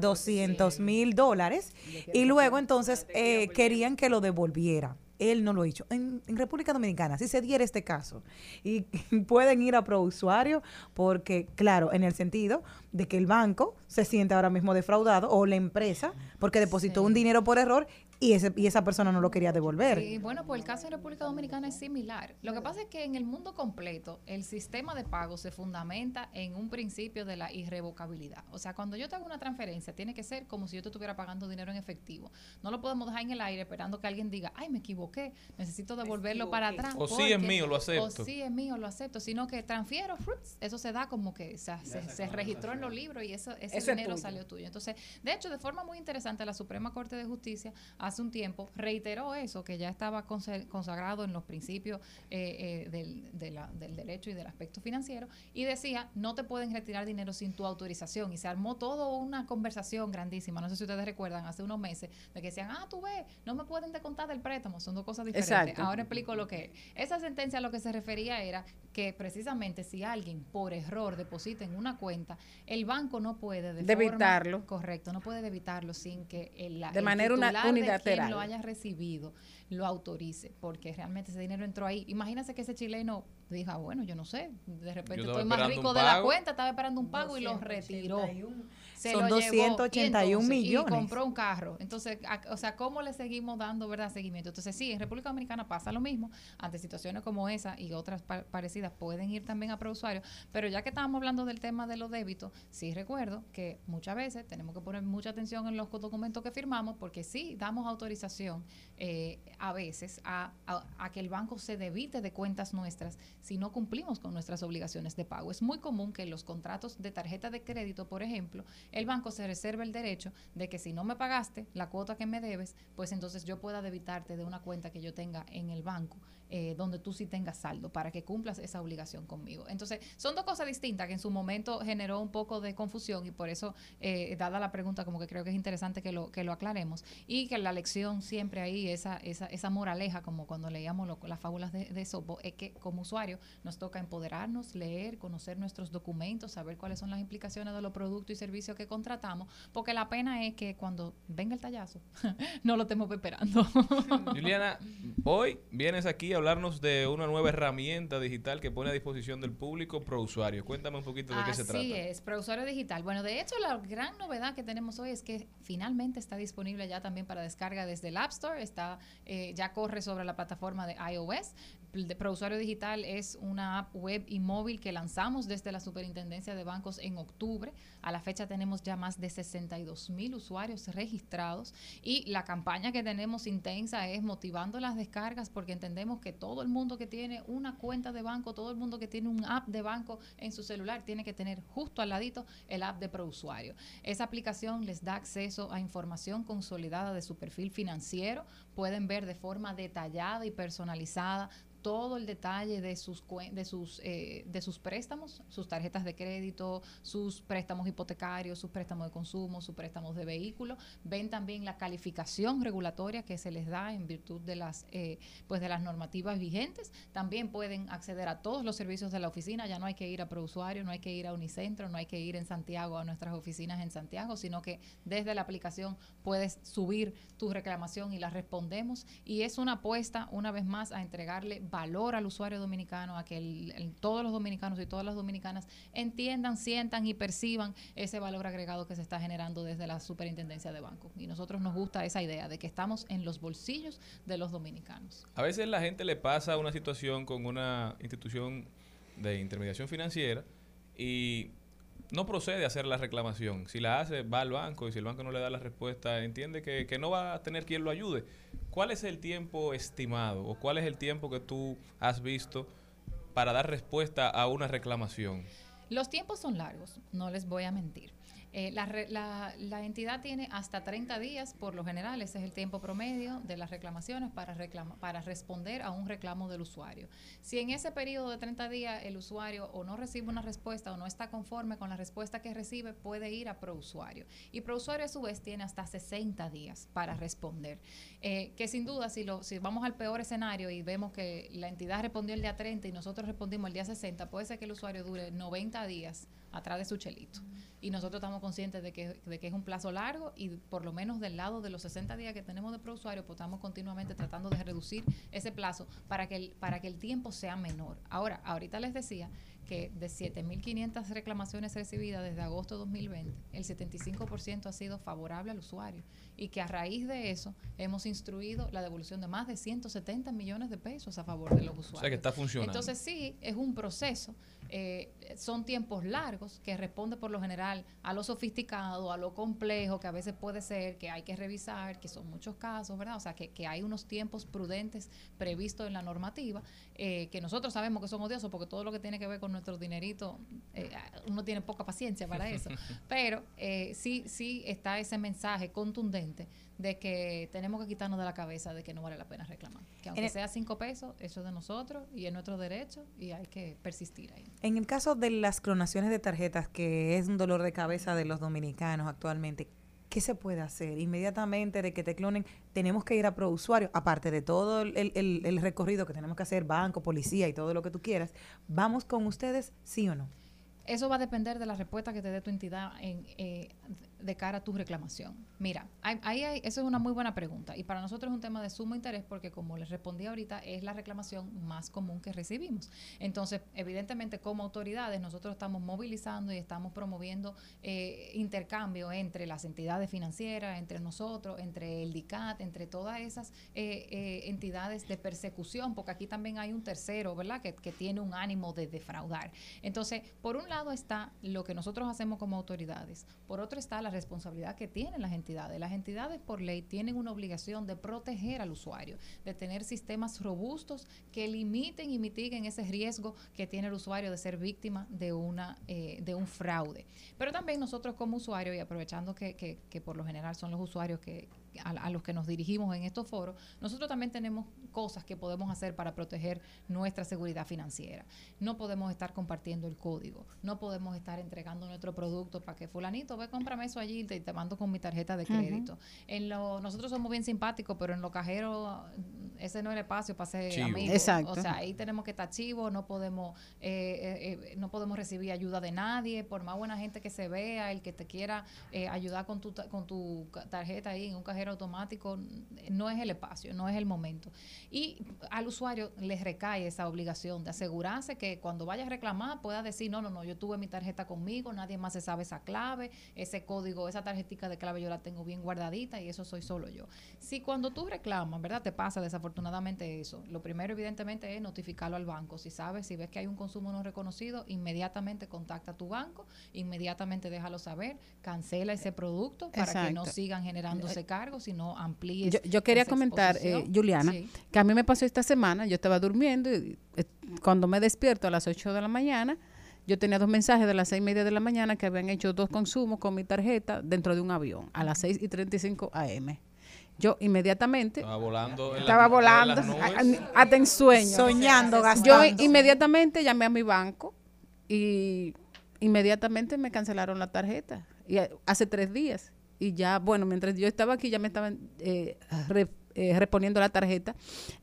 200 mil dólares, y luego entonces eh, querían que lo devolviera. Él no lo hizo. En, en República Dominicana, si se diera este caso, y <laughs> pueden ir a prousuario, porque, claro, en el sentido de que el banco se siente ahora mismo defraudado, o la empresa, porque depositó un dinero por error y, ese, y esa persona no lo quería devolver. Sí, bueno, pues el caso en República Dominicana es similar. Lo que pasa es que en el mundo completo el sistema de pago se fundamenta en un principio de la irrevocabilidad. O sea, cuando yo te hago una transferencia, tiene que ser como si yo te estuviera pagando dinero en efectivo. No lo podemos dejar en el aire esperando que alguien diga, ay, me equivoqué, necesito devolverlo para atrás. O sí es mío, lo acepto. O sí es mío, lo acepto. Sino que transfiero, fruits, eso se da como que o sea, se, se registró en los libros y eso, ese Eso es dinero salió tuyo. Entonces, de hecho, de forma muy interesante, la Suprema Corte de Justicia hace un tiempo reiteró eso, que ya estaba consagrado en los principios eh, eh, del, de la- del derecho y del aspecto financiero, y decía, no te pueden retirar dinero sin tu autorización. Y se armó toda una conversación grandísima, no sé si ustedes recuerdan, hace unos meses, de que decían, ah, tú ves, no me pueden descontar del préstamo, son dos cosas diferentes. Exacto. Ahora explico lo que es. Esa sentencia a lo que se refería era que precisamente si alguien por error deposita en una cuenta, el banco no puede de Debitarlo. forma- correcto, no puede debitarlo sin que el, la- De el manera una- titular de quien lo haya recibido lo autorice, porque realmente ese dinero entró ahí. Imagínese que ese chileno dijo, ah, bueno, yo no sé, de repente estoy más rico de la cuenta, estaba esperando un pago y lo retiró. Se Son lo llevó, y 281 entonces- millones. Y compró un carro. Entonces, a- o sea, ¿cómo le seguimos dando verdad seguimiento? Entonces, sí, en República Dominicana pasa lo mismo. Ante situaciones como esa y otras pa- parecidas, pueden ir también a prousuario. Pero ya que estábamos hablando del tema de los débitos, sí recuerdo que muchas veces tenemos que poner mucha atención en los documentos que firmamos, porque sí damos autorización eh, a veces a, a- a que el banco se debite de cuentas nuestras si no cumplimos con nuestras obligaciones de pago. Es muy común que los contratos de tarjeta de crédito, por ejemplo, el banco se reserve el derecho de que si no me pagaste la cuota que me debes, pues entonces yo pueda debitarte de una cuenta que yo tenga en el banco, eh, donde tú sí tengas saldo, para que cumplas esa obligación conmigo. Entonces, son dos cosas distintas que en su momento generó un poco de confusión y por eso, eh, dada la pregunta, como que creo que es interesante que lo, que lo aclaremos y que la lección siempre ahí, esa, esa, esa moraleja, como cuando leíamos las fábulas de, de Sopo, es que como usuario nos toca empoderarnos, leer, conocer nuestros documentos, saber cuáles son las implicaciones de los productos y servicios que contratamos, porque la pena es que cuando venga el tallazo, <laughs> no lo estemos esperando. Juliana, hoy vienes aquí a hablarnos de una nueva herramienta digital que pone a disposición del público pro usuario. Cuéntame un poquito de qué se trata. Así es, preusuario digital. Bueno, de hecho, la gran novedad que tenemos hoy es que finalmente está disponible ya también para descarga desde el App Store. Está, eh, ya corre sobre la plataforma de iOS. Prousuario Digital es una app web y móvil que lanzamos desde la Superintendencia de Bancos en octubre. A la fecha tenemos ya más de 62 mil usuarios registrados y la campaña que tenemos intensa es motivando las descargas porque entendemos que todo el mundo que tiene una cuenta de banco, todo el mundo que tiene un app de banco en su celular tiene que tener justo al ladito el app de Prousuario. Esa aplicación les da acceso a información consolidada de su perfil financiero. Pueden ver de forma detallada y personalizada todo el detalle de sus de sus eh, de sus préstamos, sus tarjetas de crédito, sus préstamos hipotecarios, sus préstamos de consumo, sus préstamos de vehículo. Ven también la calificación regulatoria que se les da en virtud de las eh, pues de las normativas vigentes. También pueden acceder a todos los servicios de la oficina. Ya no hay que ir a Prousuario, no hay que ir a Unicentro, no hay que ir en Santiago a nuestras oficinas en Santiago, sino que desde la aplicación puedes subir tu reclamación y la respondemos. Y es una apuesta, una vez más, a entregarle valor al usuario dominicano, a que el- todos los dominicanos y todas las dominicanas entiendan, sientan y perciban ese valor agregado que se está generando desde la superintendencia de bancos. Y nosotros nos gusta esa idea de que estamos en los bolsillos de los dominicanos. A veces la gente le pasa una situación con una institución de intermediación financiera y no procede a hacer la reclamación. Si la hace, va al banco y si el banco no le da la respuesta, entiende que no va a tener quien lo ayude. ¿Cuál es el tiempo estimado o cuál es el tiempo que tú has visto para dar respuesta a una reclamación? Los tiempos son largos, no les voy a mentir. Eh, la, la- la entidad tiene hasta 30 días, por lo general, ese es el tiempo promedio de las reclamaciones para, reclama- para responder a un reclamo del usuario. Si en ese periodo de 30 días el usuario o no recibe una respuesta o no está conforme con la respuesta que recibe, puede ir a ProUsuario. Y ProUsuario a su vez tiene hasta 60 días para responder. Eh, que sin duda, si, lo, si vamos al peor escenario y vemos que la entidad respondió el día 30 y nosotros respondimos el día 60, puede ser que el usuario dure 90 días atrás de su chelito. Y nosotros estamos conscientes de que, de que es un plazo largo y por lo menos del lado de los 60 días que tenemos de ProUsuario, pues estamos continuamente tratando de reducir ese plazo para que el, para que el tiempo sea menor. Ahora, ahorita les decía que de 7.500 reclamaciones recibidas desde agosto de 2020, el 75% ha sido favorable al usuario y que a raíz de eso hemos instruido la devolución de más de 170 millones de pesos a favor de los usuarios. O sea que está funcionando. Entonces sí, es un proceso, eh, son tiempos largos que responde por lo general a lo sofisticado, a lo complejo que a veces puede ser, que hay que revisar, que son muchos casos, ¿verdad? O sea, que, que hay unos tiempos prudentes previstos en la normativa, eh, que nosotros sabemos que son odiosos porque todo lo que tiene que ver con nuestro dinerito, eh, uno tiene poca paciencia para eso, <laughs> pero eh, sí, sí está ese mensaje contundente de que tenemos que quitarnos de la cabeza de que no vale la pena reclamar. Que aunque el- sea cinco pesos, eso es de nosotros y es nuestro derecho y hay que persistir ahí. En el caso de las clonaciones de tarjetas, que es un dolor de cabeza de los dominicanos actualmente, ¿qué se puede hacer? Inmediatamente de que te clonen, tenemos que ir a ProUsuario, aparte de todo el, el- el- el recorrido que tenemos que hacer, banco, policía y todo lo que tú quieras, ¿vamos con ustedes, sí o no? Eso va a depender de la respuesta que te dé tu entidad en, eh, de cara a tu reclamación. Mira, ahí hay, eso es una muy buena pregunta y para nosotros es un tema de sumo interés porque como les respondí ahorita es la reclamación más común que recibimos. Entonces, evidentemente como autoridades nosotros estamos movilizando y estamos promoviendo eh, intercambio entre las entidades financieras, entre nosotros, entre el DICAT, entre todas esas eh, eh, entidades de persecución, porque aquí también hay un tercero, ¿verdad?, que, que tiene un ánimo de defraudar. Entonces, por un lado está lo que nosotros hacemos como autoridades, por otro está la responsabilidad que tienen las entidades. Las entidades por ley tienen una obligación de proteger al usuario, de tener sistemas robustos que limiten y mitiguen ese riesgo que tiene el usuario de ser víctima de, una, eh, de un fraude. Pero también nosotros como usuarios, y aprovechando que, que- que por lo general son los usuarios que, a, a los que nos dirigimos en estos foros, nosotros también tenemos cosas que podemos hacer para proteger nuestra seguridad financiera. No podemos estar compartiendo el código, no podemos estar entregando nuestro producto para que fulanito, ve, cómprame eso allí y te, te mando con mi tarjeta de crédito. En lo, nosotros somos bien simpáticos, pero en los cajeros ese no es el espacio para ser Chivo. amigos. Exacto. O sea, ahí tenemos que estar chivos, no podemos, eh, eh, eh, no podemos recibir ayuda de nadie, por más buena gente que se vea, el que te quiera eh, ayudar con tu, ta- con tu tarjeta ahí en un cajero automático, no es el espacio, no es el momento. Y al usuario les recae esa obligación de asegurarse que cuando vaya a reclamar pueda decir, no, no, no, yo tuve mi tarjeta conmigo, nadie más se sabe esa clave, ese código, esa tarjetita de clave yo la tengo bien guardadita y eso soy solo yo. Si cuando tú reclamas, ¿verdad? Te pasa desafortunadamente eso. Lo primero, evidentemente, es notificarlo al banco. Si sabes, si ves que hay un consumo no reconocido, inmediatamente contacta a tu banco, inmediatamente déjalo saber, cancela ese producto para que no sigan generándose cargos, sino amplíes. Yo, yo quería esa comentar, eh. Juliana, Sí. que a mí me pasó esta semana, yo estaba durmiendo y eh, cuando me despierto a las 8 de la mañana, yo tenía dos mensajes de las seis y media de la mañana que habían hecho dos consumos con mi tarjeta dentro de un avión a las 6 y 35 AM. Yo inmediatamente Estaba volando. en estaba las- volando, hasta en sueño. Soñando, Yo gastando. inmediatamente llamé a mi banco y inmediatamente me cancelaron la tarjeta. Y a- hace tres días. Y ya, bueno, mientras yo estaba aquí ya me estaban eh, re- eh, reponiendo la tarjeta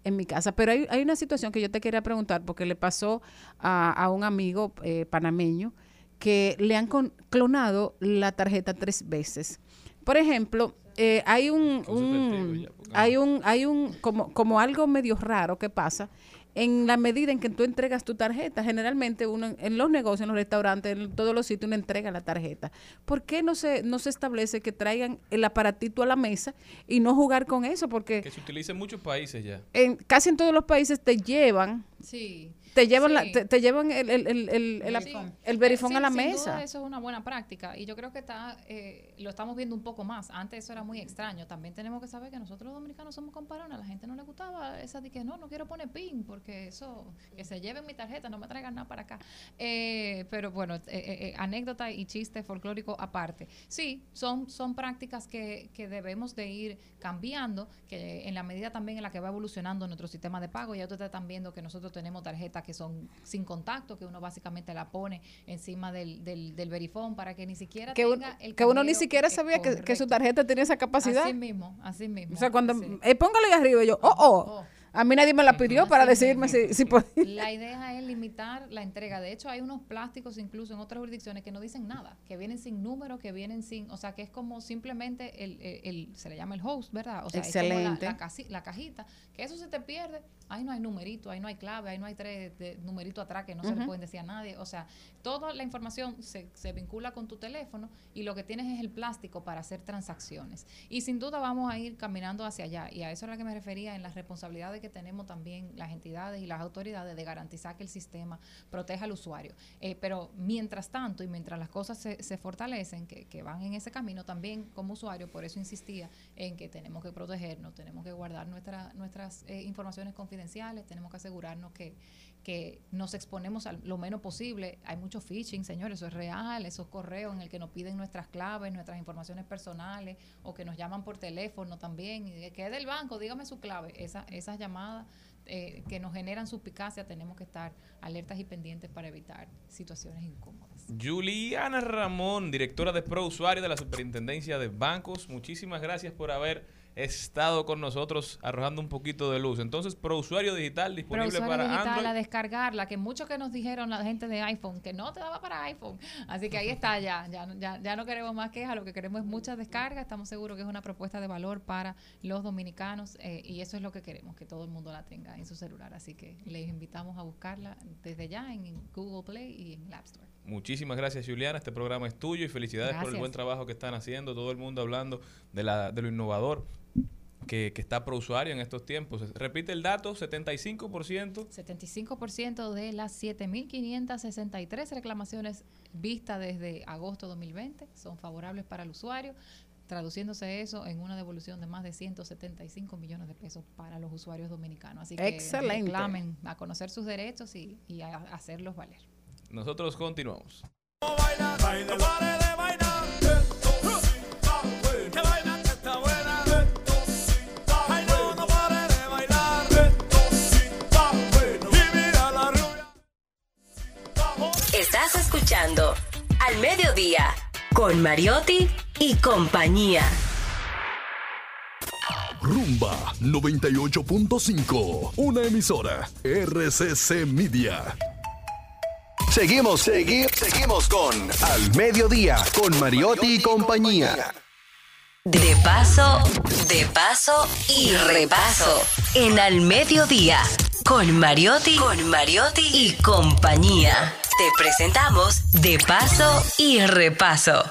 en mi casa. Pero hay, hay una situación que yo te quería preguntar porque le pasó a, a un amigo eh, panameño que le han con- clonado la tarjeta tres veces. Por ejemplo, eh, hay un, un- hay un, hay un, como, como algo medio raro que pasa en la medida en que tú entregas tu tarjeta. Generalmente uno en- en los negocios, en los restaurantes, en todos los sitios uno entrega la tarjeta. ¿Por qué no se, no se establece que traigan el aparatito a la mesa y no jugar con eso? Porque Que se utiliza en muchos países ya. en, casi en todos los países te llevan Sí. Te llevan, la- Sí. te, te llevan el, el, el, el, el- Sí. el verifón Sí, a la mesa. duda eso es una buena práctica y yo creo que está eh, lo estamos viendo un poco más. Antes eso era muy extraño. También tenemos que saber que nosotros los dominicanos somos comparones. A la gente no le gustaba esa de que no, no quiero poner pin porque eso, que se lleven mi tarjeta, no me traigan nada para acá. Eh, pero bueno, eh, eh, eh, anécdota y chiste folclórico aparte. Sí, son, son prácticas que, que debemos de ir cambiando, que en la medida también en la que va evolucionando nuestro sistema de pago, ya ustedes están viendo que nosotros tenemos tarjetas que son sin contacto, que uno básicamente la pone encima del, del, del verifón para que ni siquiera Que, uno, tenga el que uno ni siquiera sabía que, que su tarjeta tenía esa capacidad. Así mismo, así mismo. O sea, cuando, Sí. eh, póngalo ahí arriba, y yo, oh, oh, a mí nadie me la pidió para decirme si, si <laughs> podía. La idea es limitar la entrega. De hecho, hay unos plásticos incluso en otras jurisdicciones que no dicen nada, que vienen sin número, que vienen sin, o sea, que es como simplemente el, el- el- se le llama el host, ¿verdad? O sea, es como la- Excelente. la, casi- la cajita, que eso se te pierde, ahí no hay numerito, ahí no hay clave, ahí no hay tres de, numerito atrás que no se le pueden decir a nadie. O sea, toda la información se, se vincula con tu teléfono y lo que tienes es el plástico para hacer transacciones. Y sin duda vamos a ir caminando hacia allá. Y a eso es a lo que me refería en las responsabilidades que tenemos también las entidades y las autoridades de garantizar que el sistema proteja al usuario. Eh, pero mientras tanto y mientras las cosas se, se fortalecen, que, que van en ese camino también como usuario, por eso insistía en que tenemos que protegernos, tenemos que guardar nuestra, nuestras eh, informaciones confidenciales, tenemos que asegurarnos que, que nos exponemos a lo menos posible. Hay mucho phishing, señores, eso es real, esos correos en el que nos piden nuestras claves, nuestras informaciones personales o que nos llaman por teléfono también y que es del banco, dígame su clave. Esa, esas llamadas eh, que nos generan suspicacia tenemos que estar alertas y pendientes para evitar situaciones incómodas. Juliana Ramón, directora de Pro Usuario de la Superintendencia de Bancos, muchísimas gracias por haber estado con nosotros arrojando un poquito de luz. Entonces, Pro Usuario Digital disponible usuario para digital, Android. a descargarla, que mucho que nos dijeron la gente de iPhone, que no te daba para iPhone. Así que ahí está ya, ya, ya, ya no queremos más quejas, lo que queremos es muchas descargas, estamos seguros que es una propuesta de valor para los dominicanos eh, y eso es lo que queremos, que todo el mundo la tenga en su celular. Así que les invitamos a buscarla desde ya en Google Play y en el App Store. Muchísimas gracias, Juliana. Este programa es tuyo y felicidades por el buen trabajo que están haciendo. Todo el mundo hablando de, la, de lo innovador que, que está pro usuario en estos tiempos. Repite el dato, 75%. 75% de las 7.563 reclamaciones vistas desde agosto 2020 son favorables para el usuario, traduciéndose eso en una devolución de más de 175 millones de pesos para los usuarios dominicanos. Así que Excelente. reclamen a conocer sus derechos y, y a hacerlos valer. Nosotros continuamos. Baila, no pare de bailar. Estás escuchando Al Mediodía con Mariotti y compañía. Rumba 98.5. Una emisora. RCC Media. Seguimos, seguimos, seguimos con Al Mediodía, con Mariotti y compañía. De paso, de paso y repaso. En Al Mediodía con Mariotti, con Mariotti y compañía. Te presentamos De paso y repaso.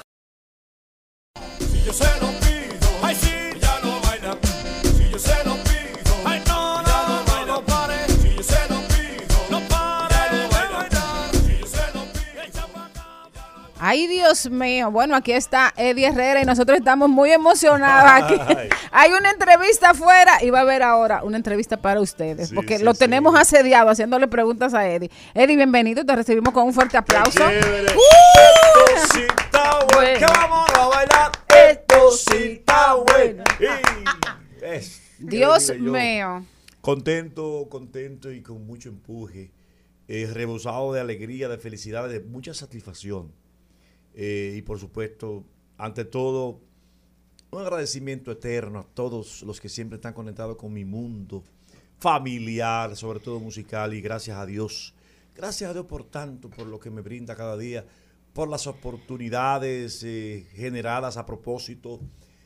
Ay, Dios mío. Bueno, aquí está Eddie Herrera y nosotros estamos muy emocionados aquí. <laughs> Ay. Hay una entrevista afuera y va a haber ahora una entrevista para ustedes, Sí, porque sí, lo sí. tenemos asediado haciéndole preguntas a Eddie. Eddie, bienvenido, te recibimos con un fuerte aplauso. ¡Uh! Esto sí está bueno. Bueno. Que vamos a bailar. Esto sí está bueno. Y es, ¿qué le Dios mío. Contento, contento y con mucho empuje. eh, rebosado de alegría, de felicidad, de mucha satisfacción. Eh, y por supuesto, ante todo, un agradecimiento eterno a todos los que siempre están conectados con mi mundo familiar, sobre todo musical, y gracias a Dios. Gracias a Dios por tanto, por lo que me brinda cada día, por las oportunidades eh, generadas a propósito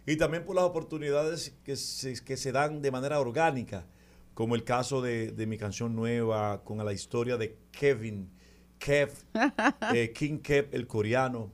y también por las oportunidades que se, que se dan de manera orgánica, como el caso de, de mi canción nueva con la historia de Kevin, Kev, <laughs> eh, King Kev, el coreano.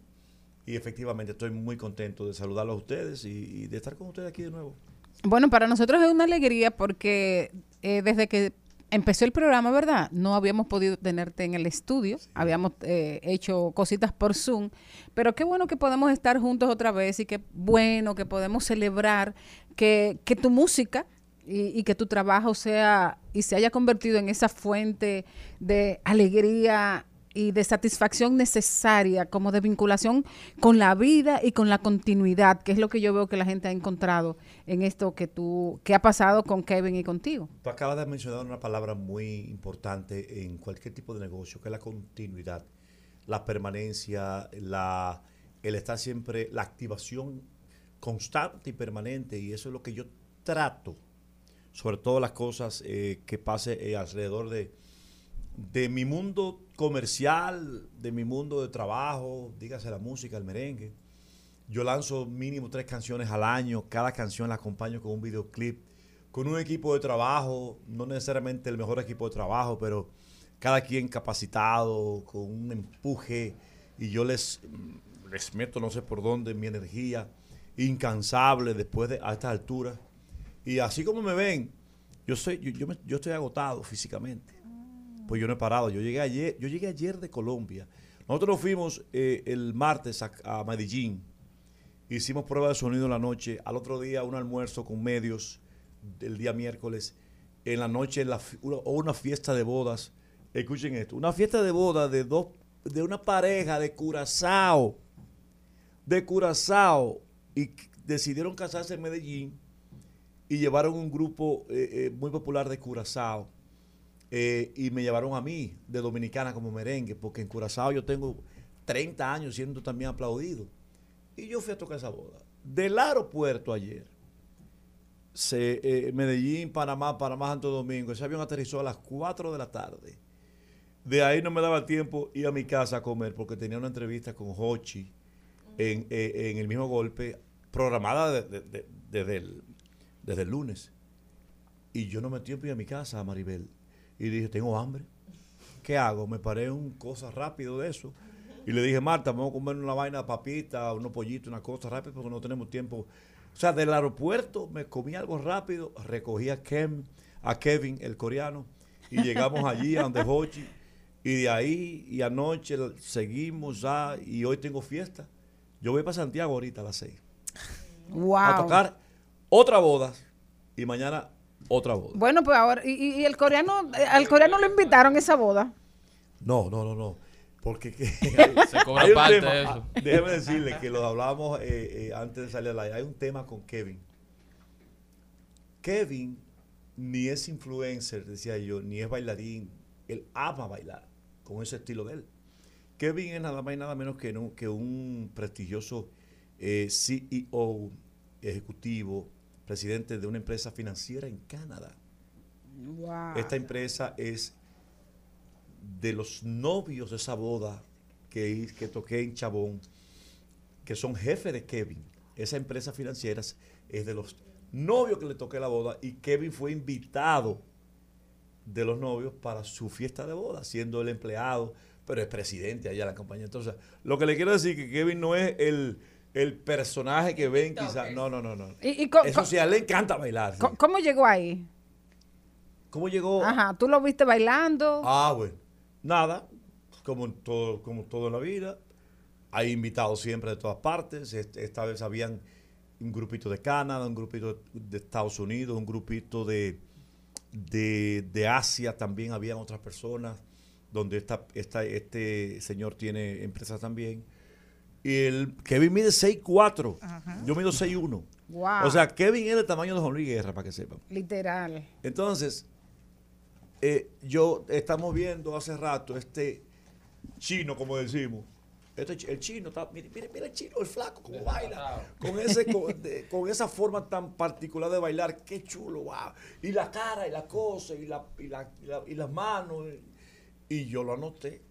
Y efectivamente estoy muy contento de saludarlos a ustedes y, y de estar con ustedes aquí de nuevo. Bueno, para nosotros es una alegría porque eh, desde que empezó el programa, ¿verdad? No habíamos podido tenerte en el estudio, habíamos eh, hecho cositas por Zoom, pero qué bueno que podemos estar juntos otra vez y qué bueno que podemos celebrar que, que tu música y, y que tu trabajo sea y se haya convertido en esa fuente de alegría y de satisfacción necesaria, como de vinculación con la vida y con la continuidad, que es lo que yo veo que la gente ha encontrado en esto que tú, que ha pasado con Kevin y contigo. Tú acabas de mencionar una palabra muy importante en cualquier tipo de negocio, que es la continuidad, la permanencia, la, el estar siempre, la activación constante y permanente. Y eso es lo que yo trato, sobre todo las cosas eh, que pase eh, alrededor de, de mi mundo comercial, de mi mundo de trabajo, dígase la música, el merengue. Yo lanzo mínimo tres canciones al año, cada canción la acompaño con un videoclip, con un equipo de trabajo, no necesariamente el mejor equipo de trabajo, pero cada quien capacitado, con un empuje, y yo les, les meto no sé por dónde mi energía, incansable después de a estas alturas. Y así como me ven, yo, soy, yo, yo, estoy agotado físicamente pues yo no he parado. Yo llegué ayer, yo llegué ayer de Colombia. Nosotros nos fuimos eh, el martes a, Medellín. Hicimos prueba de sonido en la noche. Al otro día un almuerzo con medios el día miércoles. En la noche una, fiesta de bodas. Escuchen esto. Una fiesta de bodas de dos de una pareja de Curazao. De Curazao. Y decidieron casarse en Medellín. Y llevaron un grupo eh, eh, muy popular de Curazao. Eh, y me llevaron a mí de Dominicana como merengue, porque en Curazao yo tengo 30 años siendo también aplaudido. Y yo fui a tocar esa boda. Del aeropuerto ayer, se, eh, Medellín, Panamá, Panamá, Santo Domingo, ese avión aterrizó a las 4 de la tarde. De ahí no me daba tiempo ir a mi casa a comer porque tenía una entrevista con Hochi en, eh, en el mismo golpe, programada de- de- de- desde, el, desde el lunes. Y yo no me tiempo ir a mi casa, Maribel. Y dije, tengo hambre. ¿Qué hago? Me paré un cosa rápido de eso. Y le dije, Marta, vamos a comer una vaina de papita, unos pollitos, una cosa rápida porque no tenemos tiempo. O sea, del aeropuerto me comí algo rápido, recogí a, Kem, a Kevin, el coreano, y llegamos allí a donde Hochi. Y de ahí y anoche seguimos ya y hoy tengo fiesta. Yo voy para Santiago ahorita a las 6. Wow. A tocar otra boda y mañana otra boda. Bueno, pues ahora, y, el coreano, eh, al coreano lo invitaron a esa boda. No, no, no, no. Porque que- <laughs> Se cobra <laughs> hay un parte tema, de eso. ah, Déjeme decirle que lo hablamos eh, eh, antes de salir al aire. Hay un tema con Kevin. Kevin ni es influencer, decía yo, ni es bailarín. Él ama bailar con ese estilo de él. Kevin es nada más y nada menos que, no- que un prestigioso eh, CEO, ejecutivo, presidente de una empresa financiera en Canadá. Wow. Esta empresa es de los novios de esa boda que, que toqué en Chabón, que son jefes de Kevin. Esa empresa financiera es- es de los novios que le toqué la boda y Kevin fue invitado de los novios para su fiesta de boda, siendo el empleado, pero es presidente allá de la compañía. Entonces, lo que le quiero decir que Kevin no es el, el personaje que ven quizás. No, no, no, no. Y- y Eso sí, a él le encanta bailar. sí. ¿Cómo llegó ahí? ¿Cómo llegó? Ajá, tú lo viste bailando. Ah, bueno. Nada, como en todo, como todo en la vida. Hay invitados siempre de todas partes. Esta vez habían un grupito de Canadá, un grupito de Estados Unidos, un grupito de, de, de Asia también habían otras personas, donde esta, esta, este señor tiene empresas también. Y el Kevin mide 6'4". Yo mido 6'1". Wow. O sea, Kevin es del tamaño de Juan Luis Guerra, para que sepan. Literal. Entonces, eh, yo estamos viendo hace rato este chino, como decimos. Este, el chino, está, mire, mire, mire el chino, el flaco, cómo baila. Con, ese, con, de- con esa forma tan particular de bailar, qué chulo, wow. Y la cara, y la cosa, y, la, y, la- y la- y las manos. Y, y yo lo anoté.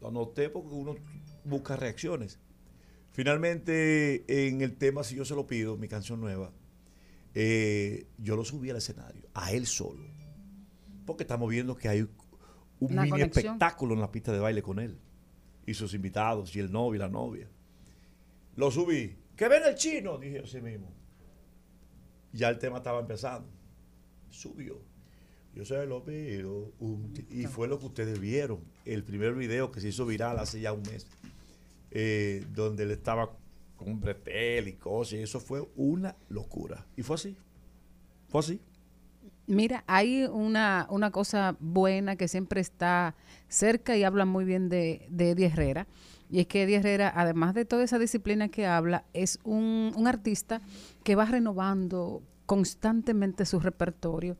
Lo anoté porque uno busca reacciones. Finalmente, en el tema Si yo se lo pido, mi canción nueva, eh, yo lo subí al escenario, a él solo. Porque estamos viendo que hay un Una mini conexión. espectáculo en la pista de baile con él. Y sus invitados, y el novio y la novia. Lo subí. ¡Que ven el chino! Dije así mismo. Ya el tema estaba empezando. Subió. Yo se lo pido. y fue lo que ustedes vieron. El primer video que se hizo viral hace ya un mes. Eh, donde él estaba con un bretel y cosas. Y eso fue una locura. Y fue así. Fue así. Mira, hay una, una cosa buena que siempre está cerca y habla muy bien de, de Eddie Herrera. Y es que Eddie Herrera, además de toda esa disciplina que habla, es un, un artista que va renovando constantemente su repertorio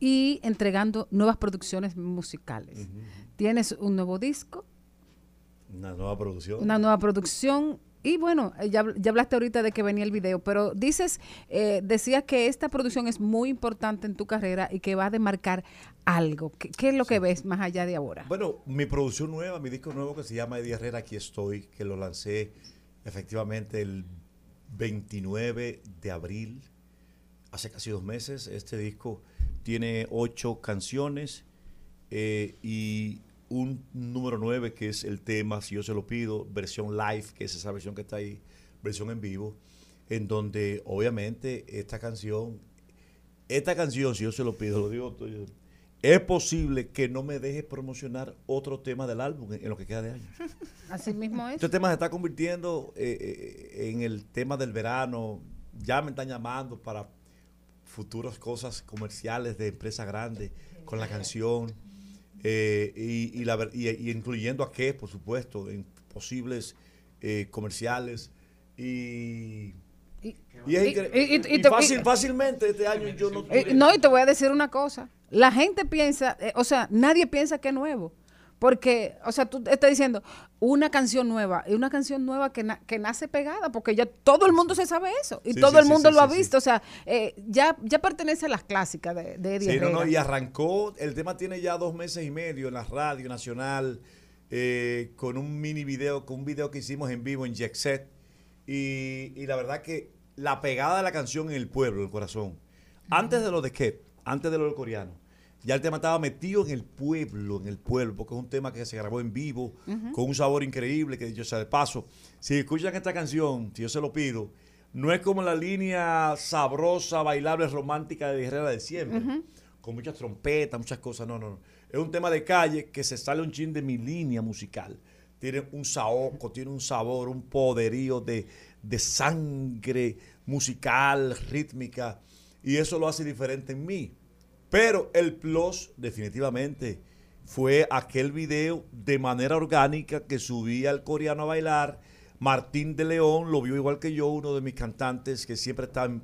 y entregando nuevas producciones musicales. Tienes un nuevo disco, Una nueva producción. una nueva producción. Y bueno, eh, ya, ya hablaste ahorita de que venía el video, pero dices, eh, decías que esta producción es muy importante en tu carrera y que va a demarcar algo. ¿Qué, qué es lo que ves más allá de ahora? Bueno, mi producción nueva, mi disco nuevo que se llama Eddie Herrera, Aquí estoy, que lo lancé efectivamente el 29 de abril, hace casi dos meses. Este disco tiene ocho canciones eh, y un número nueve que es el tema, si yo se lo pido, versión live, que es esa versión que está ahí, versión en vivo, en donde obviamente esta canción, esta canción, si yo se lo pido, lo digo todo yo, es posible que no me deje promocionar otro tema del álbum en, en lo que queda de año. <laughs> Así mismo es. Este tema se está convirtiendo eh, eh, en el tema del verano. Ya me están llamando para futuras cosas comerciales de empresas grandes con la canción. Eh, y, y la y- y incluyendo a qué, por supuesto, en posibles eh, comerciales. Y, fácil- fácilmente este año yo no Eh, no, y te voy a decir una cosa. La gente piensa, eh, o sea, nadie piensa que es nuevo. Porque, o sea, tú estás diciendo una canción nueva y una canción nueva que, na- que nace pegada, porque ya todo el mundo se sabe eso y Sí, todo sí, el mundo sí, lo ha visto. O sea, eh, ya, ya pertenece a las clásicas de, de Eddie Sí, no, no, y arrancó, el tema tiene ya dos meses y medio en la radio nacional, eh, con un mini video, con un video que hicimos en vivo en Jet Set. Y, y la verdad que la pegada de la canción en el pueblo, en el corazón. Antes de lo de Ket, antes de lo del coreano, ya el tema estaba metido en el pueblo, en el pueblo, porque es un tema que se grabó en vivo, con un sabor increíble, que dicho sea de paso. Si escuchan esta canción, si yo se lo pido, no es como la línea sabrosa, bailable, romántica de Herrera de siempre con muchas trompetas, muchas cosas. No, no, no. Es un tema de calle que se sale un chin de mi línea musical. Tiene un saoco, tiene un sabor, un poderío de, de sangre musical, rítmica. Y eso lo hace diferente en mí. Pero el plus, definitivamente, fue aquel video de manera orgánica que subí al coreano a bailar. Martín de León lo vio igual que yo, uno de mis cantantes que siempre están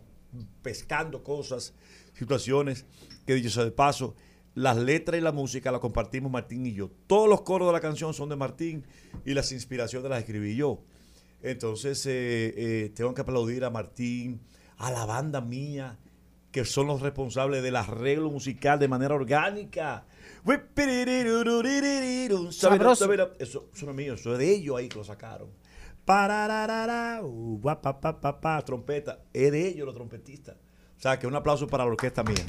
pescando cosas, situaciones, que dicho sea de paso, las letras y la música la compartimos Martín y yo. Todos los coros de la canción son de Martín y las inspiraciones las escribí yo. Entonces, eh, eh, tengo que aplaudir a Martín, a la banda mía, que son los responsables del arreglo musical de manera orgánica. Sabroso. Eso, eso no es mío, eso es de ellos ahí que lo sacaron. Uh, guapa, pa, pa, pa, trompeta. Es de ellos los trompetistas. O sea, que un aplauso para la orquesta mía. <laughs>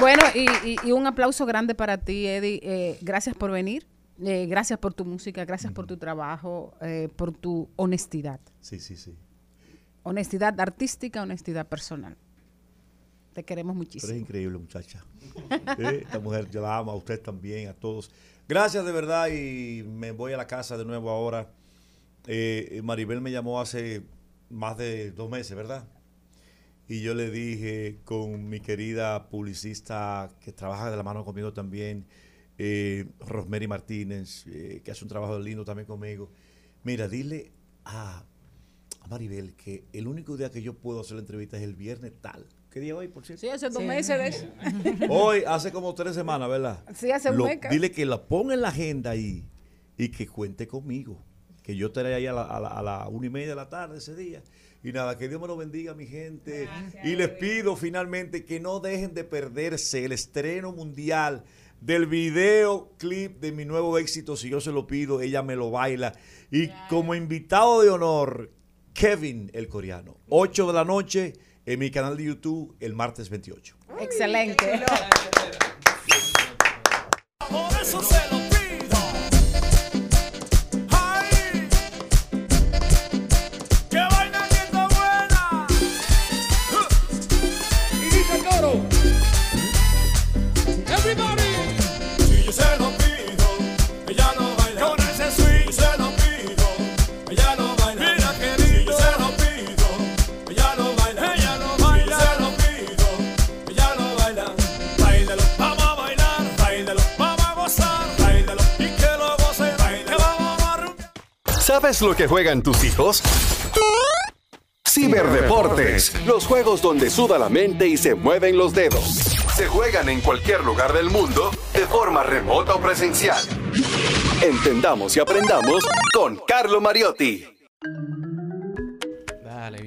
Bueno, y, y- y un aplauso grande para ti, Eddie. Eh, gracias por venir. Eh, gracias por tu música, gracias por tu trabajo, eh, por tu honestidad. Sí, sí, sí. Honestidad artística, honestidad personal. Te queremos Pero muchísimo. es increíble, muchacha. <laughs> Eh, Esta mujer, yo la amo, a usted también, a todos. Gracias de verdad y me voy a la casa de nuevo ahora. Eh, Maribel me llamó hace más de dos meses, ¿verdad? Y yo le dije con mi querida publicista que trabaja de la mano conmigo también, eh, Rosemary Martínez, eh, que hace un trabajo lindo también conmigo. Mira, dile a, a Maribel que el único día que yo puedo hacer la entrevista es el viernes tal. ¿Qué día hoy, por cierto? Sí, hace dos meses de eso. <laughs> Hoy, hace como tres semanas, ¿verdad? Sí, hace un mes. Dile que la ponga en la agenda ahí y que cuente conmigo. Que yo estaré ahí a la, a la- a la una y media de la tarde ese día. Y nada, que Dios me lo bendiga, mi gente. y les pido finalmente que no dejen de perderse el estreno mundial del videoclip de mi nuevo éxito. Si yo se lo pido, ella me lo baila. Y como invitado de honor, Kevin el coreano. 8 de la noche en mi canal de YouTube el martes 28. Excelente. ¿Sabes lo que juegan tus hijos? Ciberdeportes, los juegos donde suda la mente y se mueven los dedos. Se juegan en cualquier lugar del mundo, de forma remota o presencial. Entendamos y aprendamos con Carlo Mariotti.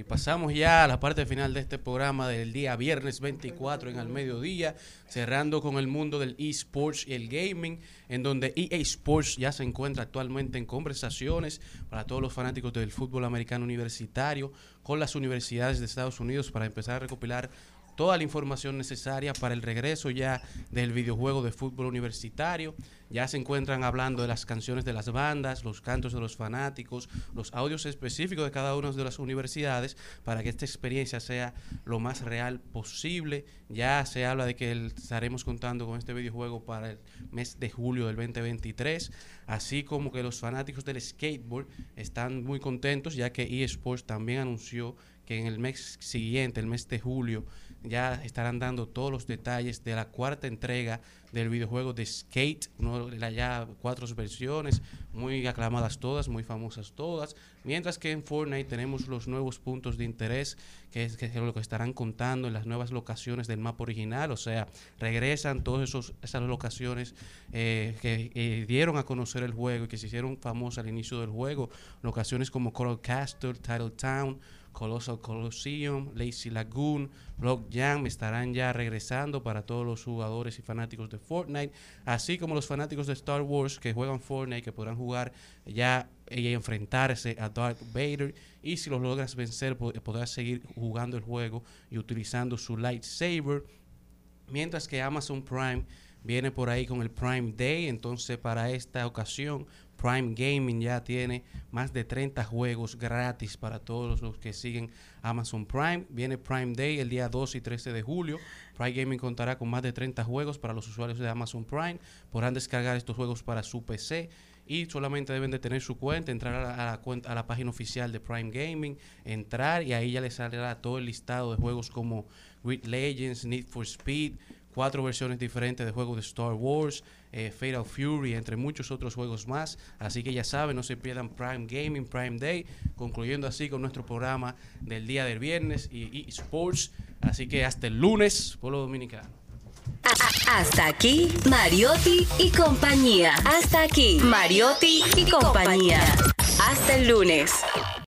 Pasamos ya a la parte final de este programa del día viernes 24 en al mediodía, cerrando con el mundo del esports y el gaming, en donde EA Sports ya se encuentra actualmente en conversaciones para todos los fanáticos del fútbol americano universitario con las universidades de Estados Unidos para empezar a recopilar toda la información necesaria para el regreso ya del videojuego de fútbol universitario. Ya se encuentran hablando de las canciones de las bandas, los cantos de los fanáticos, los audios específicos de cada una de las universidades para que esta experiencia sea lo más real posible. Ya se habla de que el- estaremos contando con este videojuego para el mes de julio del 2023, así como que los fanáticos del skateboard están muy contentos ya que eSports también anunció que en el mes siguiente, el mes de julio, ya estarán dando todos los detalles de la cuarta entrega del videojuego de Skate, ya cuatro versiones, muy aclamadas todas, muy famosas todas, mientras que en Fortnite tenemos los nuevos puntos de interés, que es, que es lo que estarán contando en las nuevas locaciones del mapa original, o sea, regresan todas esas locaciones eh, que eh, dieron a conocer el juego y que se hicieron famosas al inicio del juego, locaciones como Coral Castle, Title Town, Colossal Colosseum, Lazy Lagoon, Rock Jam estarán ya regresando para todos los jugadores y fanáticos de Fortnite, así como los fanáticos de Star Wars que juegan Fortnite, que podrán jugar ya y enfrentarse a Darth Vader. Y si los logras vencer po- podrás seguir jugando el juego y utilizando su lightsaber. Mientras que Amazon Prime viene por ahí con el Prime Day, entonces para esta ocasión Prime Gaming ya tiene más de 30 juegos gratis para todos los que siguen Amazon Prime. Viene Prime Day el día 12 y 13 de julio. Prime Gaming contará con más de 30 juegos para los usuarios de Amazon Prime. Podrán descargar estos juegos para su PC y solamente deben de tener su cuenta, entrar a la, a la cuenta, a la página oficial de Prime Gaming, entrar y ahí ya les saldrá todo el listado de juegos como Grid Legends, Need for Speed, cuatro versiones diferentes de juegos de Star Wars, eh, Fatal Fury, entre muchos otros juegos más. Así que ya saben, no se pierdan Prime Gaming, Prime Day, concluyendo así con nuestro programa del día del viernes y eSports. Así que hasta el lunes, pueblo dominicano. Hasta aquí, Mariotti y compañía. Hasta aquí, Mariotti y compañía. Hasta el lunes.